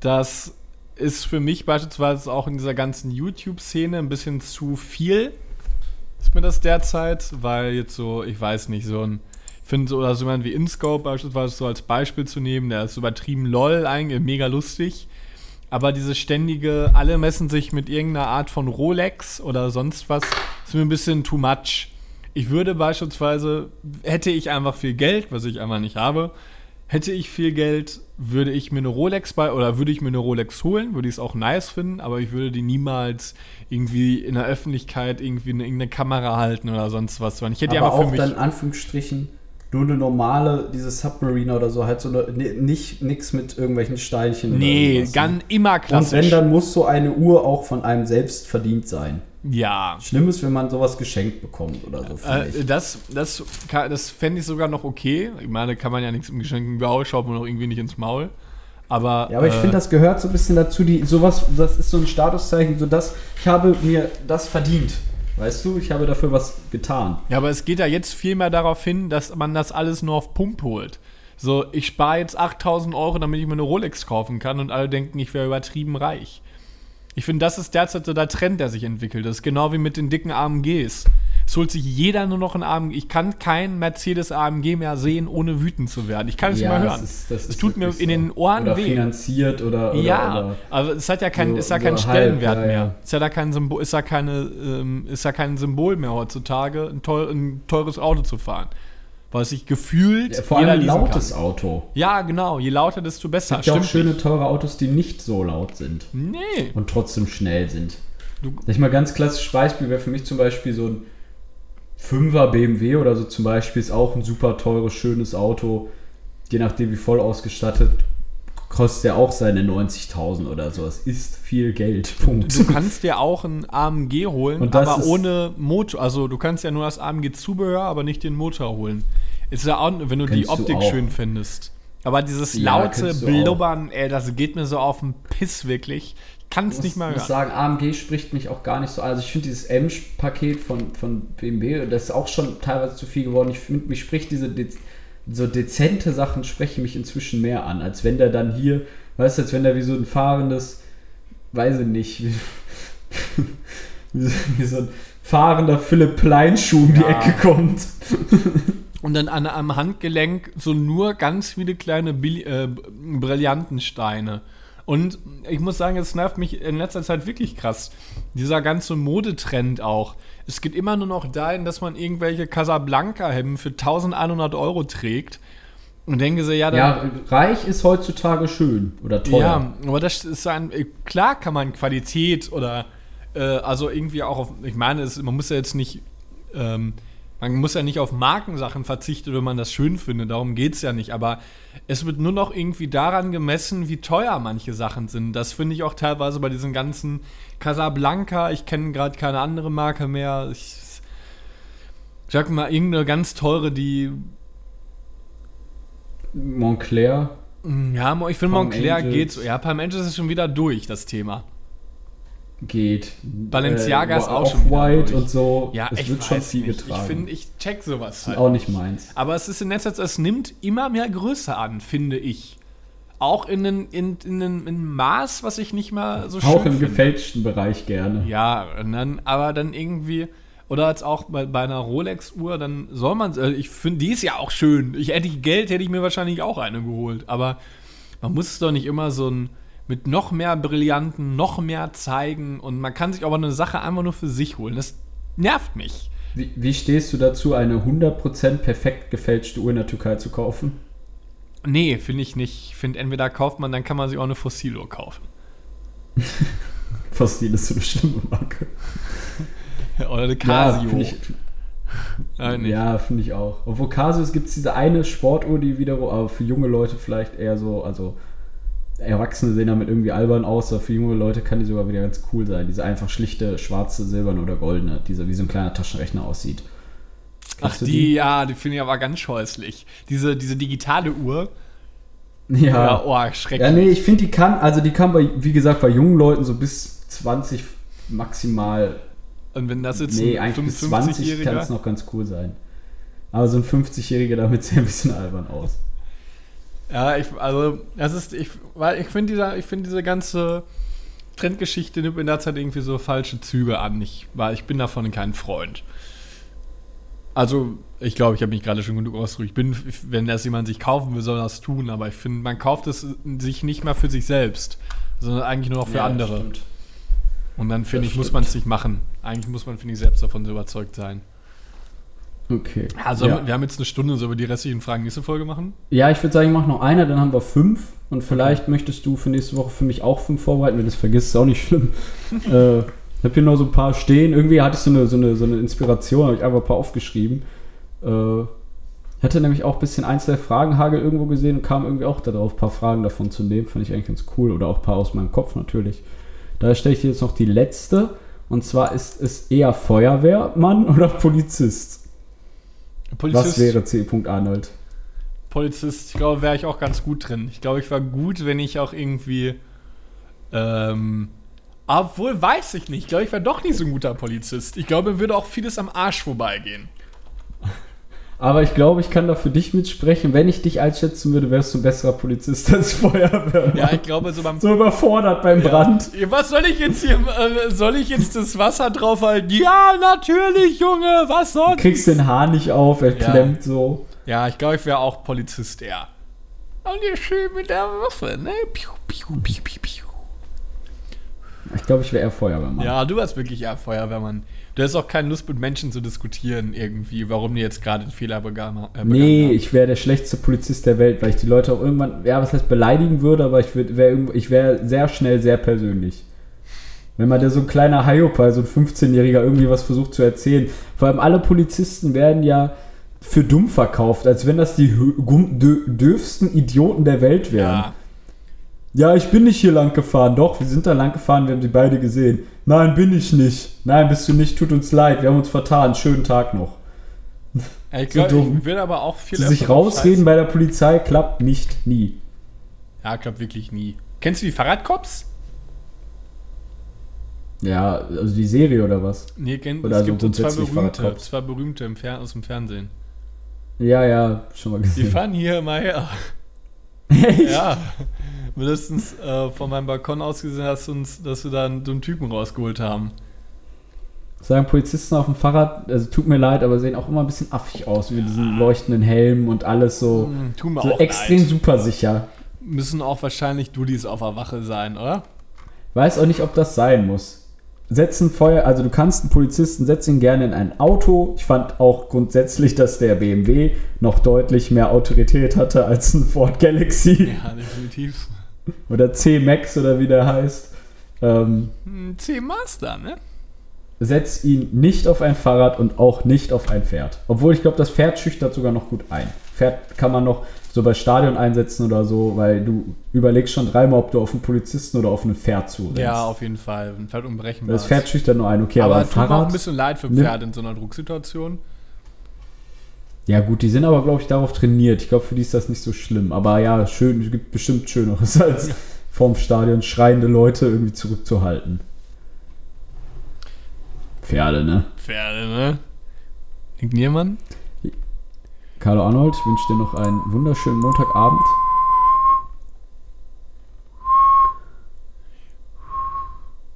das ist für mich beispielsweise auch in dieser ganzen YouTube-Szene ein bisschen zu viel. Ist mir das derzeit, weil jetzt so, ich weiß nicht, so ein, ich finde so, oder so jemand wie InScope beispielsweise so als Beispiel zu nehmen, der ist übertrieben lol, eigentlich mega lustig. Aber diese ständige, alle messen sich mit irgendeiner Art von Rolex oder sonst was, ist mir ein bisschen too much. Ich würde beispielsweise, hätte ich einfach viel Geld, was ich einfach nicht habe, hätte ich viel Geld, würde ich mir eine Rolex bei oder würde ich mir eine Rolex holen, würde ich es auch nice finden, aber ich würde die niemals irgendwie in der Öffentlichkeit irgendwie eine, irgendeine Kamera halten oder sonst was. Ich hätte die Aber einfach für auch mich. dann in Anführungsstrichen nur eine normale, diese Submariner oder so, halt so eine, ne- nicht nix mit irgendwelchen Steinchen nee, irgendwas, ganz immer ne? Und klassisch. wenn, dann muss so eine Uhr auch von einem selbst verdient sein. ja. Schlimm ist, wenn man sowas geschenkt bekommt oder so, Äh, ich. das das, kann- das fände ich sogar noch okay. Ich meine, kann man ja nichts im Geschenken Wow, schaut man auch irgendwie nicht ins Maul. Aber, Ja, aber ich äh, finde, das gehört so ein bisschen dazu, die sowas, das ist so ein Statuszeichen, so dass ich habe mir das verdient. Weißt du, ich habe dafür was getan. Ja, aber es geht ja jetzt viel mehr darauf hin, dass man das alles nur auf Pump holt. So, ich spare jetzt 8000 Euro, damit ich mir eine Rolex kaufen kann und alle denken, ich wäre übertrieben reich. Ich finde, das ist derzeit so der Trend, der sich entwickelt. Das ist genau wie mit den dicken AMGs. Es holt sich jeder nur noch ein AMG. Ich kann kein Mercedes AMG mehr sehen, ohne wütend zu werden. Ich kann es nicht mehr hören. das ist- das es tut mir in den Ohren oder weh. finanziert oder, oder, ja, oder aber es hat ja kein, so- ist ja so kein halb, Stellenwert ja, mehr. ja. Ist ja da kein Symbol, ist ja keine, ähm, ist ja kein Symbol mehr heutzutage, ein, teuer, ein teures Auto zu fahren. Weil sich gefühlt ja, vor allem ein lautes kann. Auto. Ja, genau. Je lauter, desto besser. Es gibt ja auch schöne, nicht. teure Autos, die nicht so laut sind Nee. und trotzdem schnell sind. Du- ich mal, ganz klassisches Beispiel wäre für mich zum Beispiel so ein 5er BMW oder so zum Beispiel, ist auch ein super teures, schönes Auto. Je nachdem, wie voll ausgestattet, kostet ja auch seine 90.000 oder so. Es ist viel Geld. Punkt. Du kannst dir auch ein AMG holen, Und das aber ohne Motor. Also du kannst ja nur das AMG-Zubehör, aber nicht den Motor holen. Ist ja auch, wenn du die du Optik auch. schön findest. Aber dieses Ja, laute du Blubbern, ey, das geht mir so auf den Piss wirklich. Kann es nicht mal Ich muss sagen, AMG spricht mich auch gar nicht so. Also ich finde dieses M-Paket von, von BMW, das ist auch schon teilweise zu viel geworden. Ich finde, mich spricht diese de so dezente Sachen sprechen mich inzwischen mehr an, als wenn der dann hier, weißt du, als wenn der wie so ein fahrendes, weiß ich nicht, wie, wie, so, ein fahrender Philipp Plein-Schuh um die Ja. Ecke kommt. Und dann an, am Handgelenk so nur ganz viele kleine Billi äh, Brillantensteine. Und ich muss sagen, es nervt mich in letzter Zeit wirklich krass. Dieser ganze Modetrend auch. Es geht immer nur noch dahin, dass man irgendwelche Casablanca-Hemden für 1100 Euro trägt. Und denke so, ja, dann, Ja, reich ist heutzutage schön oder teuer. ja, aber das ist ein, klar kann man Qualität oder äh, also irgendwie auch auf, ich meine, es, man muss ja jetzt nicht, ähm, man muss ja nicht auf Markensachen verzichten, wenn man das schön findet, darum geht es ja nicht, aber es wird nur noch irgendwie daran gemessen, wie teuer manche Sachen sind. Das finde ich auch teilweise bei diesen ganzen Casablanca, ich kenne gerade keine andere Marke mehr, ich, ich sag mal, irgendeine ganz teure, die Montclair. ja, ich finde Montclair Angels. geht so. Ja, Palm Angels ist schon wieder durch, das Thema. Geht. Balenciaga ist auch schon durch. und so. Ja, es ich wird schon viel nicht. getragen. Ich finde, ich check sowas halt. auch nicht meins. Aber es ist in letzter Zeit, es nimmt immer mehr Größe an, finde ich. Auch in einem in, in, in, in Maß, was ich nicht mehr so schön Auch im finde. gefälschten Bereich gerne. Ja, und dann, aber dann irgendwie, oder als auch bei, bei einer Rolex-Uhr, dann soll man, äh, ich finde, die ist ja auch schön. Ich hätte ich Geld, hätte ich mir wahrscheinlich auch eine geholt. Aber man muss es doch nicht immer so ein, mit noch mehr Brillanten, noch mehr zeigen und man kann sich aber eine Sache einfach nur für sich holen. Das nervt mich. Wie, wie stehst du dazu, eine 100% perfekt gefälschte Uhr in der Türkei zu kaufen? Nee, finde ich nicht. Ich finde, entweder kauft man, dann kann man sich auch eine Fossiluhr kaufen. Fossil ist so eine schlimme Marke. Oder eine Ja, Casio. finde ich, Nein, ja, find ich auch. Obwohl Casios gibt es diese eine Sportuhr, die wiederum, aber für junge Leute vielleicht eher so, also Erwachsene sehen damit irgendwie albern aus, aber für junge Leute kann die sogar wieder ganz cool sein. Diese einfach schlichte, schwarze, silberne oder goldene, diese wie so ein kleiner Taschenrechner aussieht. Ach, du die, ja, die finde ich aber ganz scheußlich. Diese, diese digitale Uhr. Ja. Ja, oh, schrecklich. Ja, nee, ich finde, die kann, also die kann bei, wie gesagt, bei jungen Leuten so bis 20 maximal, Und wenn das jetzt nee, ein eigentlich bis 20 kann es 55-Jähriger. noch ganz cool sein. Aber so ein 50-Jähriger damit sieht ein bisschen albern aus. Ja, ich, also, das ist, ich, weil ich finde dieser, ich finde diese ganze Trendgeschichte nimmt in der Zeit irgendwie so falsche Züge an. Ich, weil ich bin davon kein Freund. Also, ich glaube, ich habe mich gerade schon genug ausgedrückt. Ich bin, wenn das jemand sich kaufen will, soll er das tun, aber ich finde, man kauft es sich nicht mehr für sich selbst, sondern eigentlich nur noch für Ja, andere. stimmt. Und dann finde ich, muss stimmt. man es nicht machen. Eigentlich muss man, finde ich, selbst davon so überzeugt sein. Okay. Also, ja. wir haben jetzt eine Stunde, so über die restlichen Fragen nächste Folge machen. Ja, ich würde sagen, ich mache noch eine, dann haben wir fünf. Und vielleicht möchtest du für nächste Woche für mich auch fünf vorbereiten. Wenn du das vergisst, ist auch nicht schlimm. äh, ich habe hier noch so ein paar stehen. Irgendwie hatte ich so eine, so eine, so eine Inspiration, habe ich einfach ein paar aufgeschrieben. Äh, hätte nämlich auch ein bisschen einzelne Fragenhagel irgendwo gesehen und kam irgendwie auch darauf, ein paar Fragen davon zu nehmen. Fand ich eigentlich ganz cool. Oder auch ein paar aus meinem Kopf natürlich. Da stelle ich dir jetzt noch die letzte. Und zwar ist es eher Feuerwehrmann oder Polizist? Was wäre C. Arnold? Polizist, ich glaube, wäre ich auch ganz gut drin. Ich glaube, ich war gut, wenn ich auch irgendwie. Ähm, obwohl, weiß ich nicht. Ich glaube, ich wäre doch nicht so ein guter Polizist. Ich glaube, mir würde auch vieles am Arsch vorbeigehen. Aber ich glaube, ich kann da für dich mitsprechen. Wenn ich dich einschätzen würde, wärst du ein besserer Polizist als Feuerwehrmann. Ja, ich glaube, so beim. so überfordert beim Brand. Ja, Was soll ich jetzt hier? Äh, soll ich jetzt das Wasser draufhalten? Ja, natürlich, Junge, was Du sonst? kriegst den Haar nicht auf, er Ja. klemmt so. Ja, ich glaube, ich wäre auch Polizist eher. Und ihr schön mit der Waffe, ne? Piu, piu, piu, piu, piu. Ich glaube, ich wäre eher Feuerwehrmann. Ja, du warst wirklich eher Feuerwehrmann. Du hast auch keine Lust mit Menschen zu diskutieren irgendwie, warum die jetzt gerade einen Fehler begangen, äh, begangen Nee, haben. ich wäre der schlechteste Polizist der Welt, weil ich die Leute auch irgendwann, ja, was heißt beleidigen würde, aber ich wäre ich wär sehr schnell sehr persönlich. Wenn man da so ein kleiner Hyopai, so ein 15-Jähriger irgendwie was versucht zu erzählen. Vor allem alle Polizisten werden ja für dumm verkauft, als wenn das die dürfsten Idioten der Welt wären. Ja, Ja, ich bin nicht hier lang gefahren. Doch, wir sind da lang gefahren, wir haben sie beide gesehen. Nein, bin ich nicht. Nein, bist du nicht, tut uns leid, wir haben uns vertan. Schönen Tag noch. ich So glaube, dumm. ich würde aber auch viel sich rausreden bei der Polizei klappt nicht, nie. Ja, klappt wirklich nie. Kennst du die Fahrradcops? Ja, also die Serie oder was? Nee, kenn, Oder es so gibt so zwei berühmte, zwei berühmte im Fer aus dem Fernsehen. Ja, ja, schon mal Die gesehen. fahren hier mal her. Echt? Ja. Mindestens äh, von meinem Balkon aus gesehen hast du uns, dass wir da einen, so einen Typen rausgeholt haben. Sagen Polizisten auf dem Fahrrad, also tut mir leid, aber sehen auch immer ein bisschen affig aus, mit diesen leuchtenden Helmen und alles so, Hm, tut mir so auch extrem leid. super sicher. Müssen auch wahrscheinlich Dudis auf der Wache sein, oder? Weiß auch nicht, ob das sein muss. Setzen Feuer, also du kannst einen Polizisten, setz ihn gerne in ein Auto. Ich fand auch grundsätzlich, dass der BMW noch deutlich mehr Autorität hatte als ein Ford Galaxy Ja, definitiv. Oder C-Max oder wie der heißt. Ähm, Hm, C-Master, ne? setz ihn nicht auf ein Fahrrad und auch nicht auf ein Pferd. Obwohl ich glaube, das Pferd schüchtert sogar noch gut ein. Pferd kann man noch so bei Stadion einsetzen oder so, weil du überlegst schon dreimal, ob du auf einen Polizisten oder auf ein Pferd zurennst. Ja, auf jeden Fall. Ein Pferd unberechenbar. Das Pferd schüchtert nur ein, okay, aber, aber ein tut mir auch Fahrrad. ein bisschen leid für Pferde in so einer Drucksituation. Ja, gut, die sind aber, glaube ich, darauf trainiert. Ich glaube, für die ist das nicht so schlimm. Aber ja, schön, es gibt bestimmt Schöneres, als vorm Stadion schreiende Leute irgendwie zurückzuhalten. Pferde, ne? Pferde, ne? Irgendjemand? Carlo Arnold, ich wünsche dir noch einen wunderschönen Montagabend.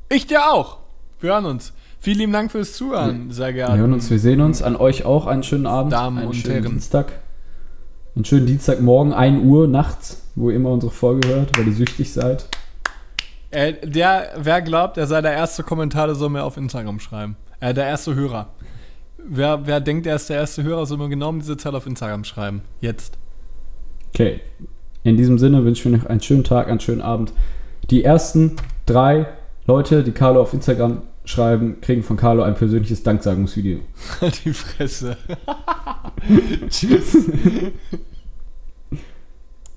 Ich dir auch. Wir hören uns. Vielen lieben Dank fürs Zuhören, sehr Wir gerne. hören uns, wir sehen uns. An euch auch einen schönen Abend. Damen einen und schönen Herren. Dienstag. Einen schönen Dienstagmorgen, 1 Uhr nachts, wo ihr immer unsere Folge hört, weil ihr süchtig seid. Äh, der, wer glaubt, er sei der erste Kommentar, der soll mir auf Instagram schreiben. Äh, der erste Hörer. Wer, wer denkt, er ist der erste Hörer, soll mir genau um diese Zeit auf Instagram schreiben. Jetzt. Okay. In diesem Sinne wünsche ich mir noch einen schönen Tag, einen schönen Abend. Die ersten drei Leute, die Carlo auf Instagram schreiben, kriegen von Carlo ein persönliches Danksagungsvideo. Die Fresse. Tschüss.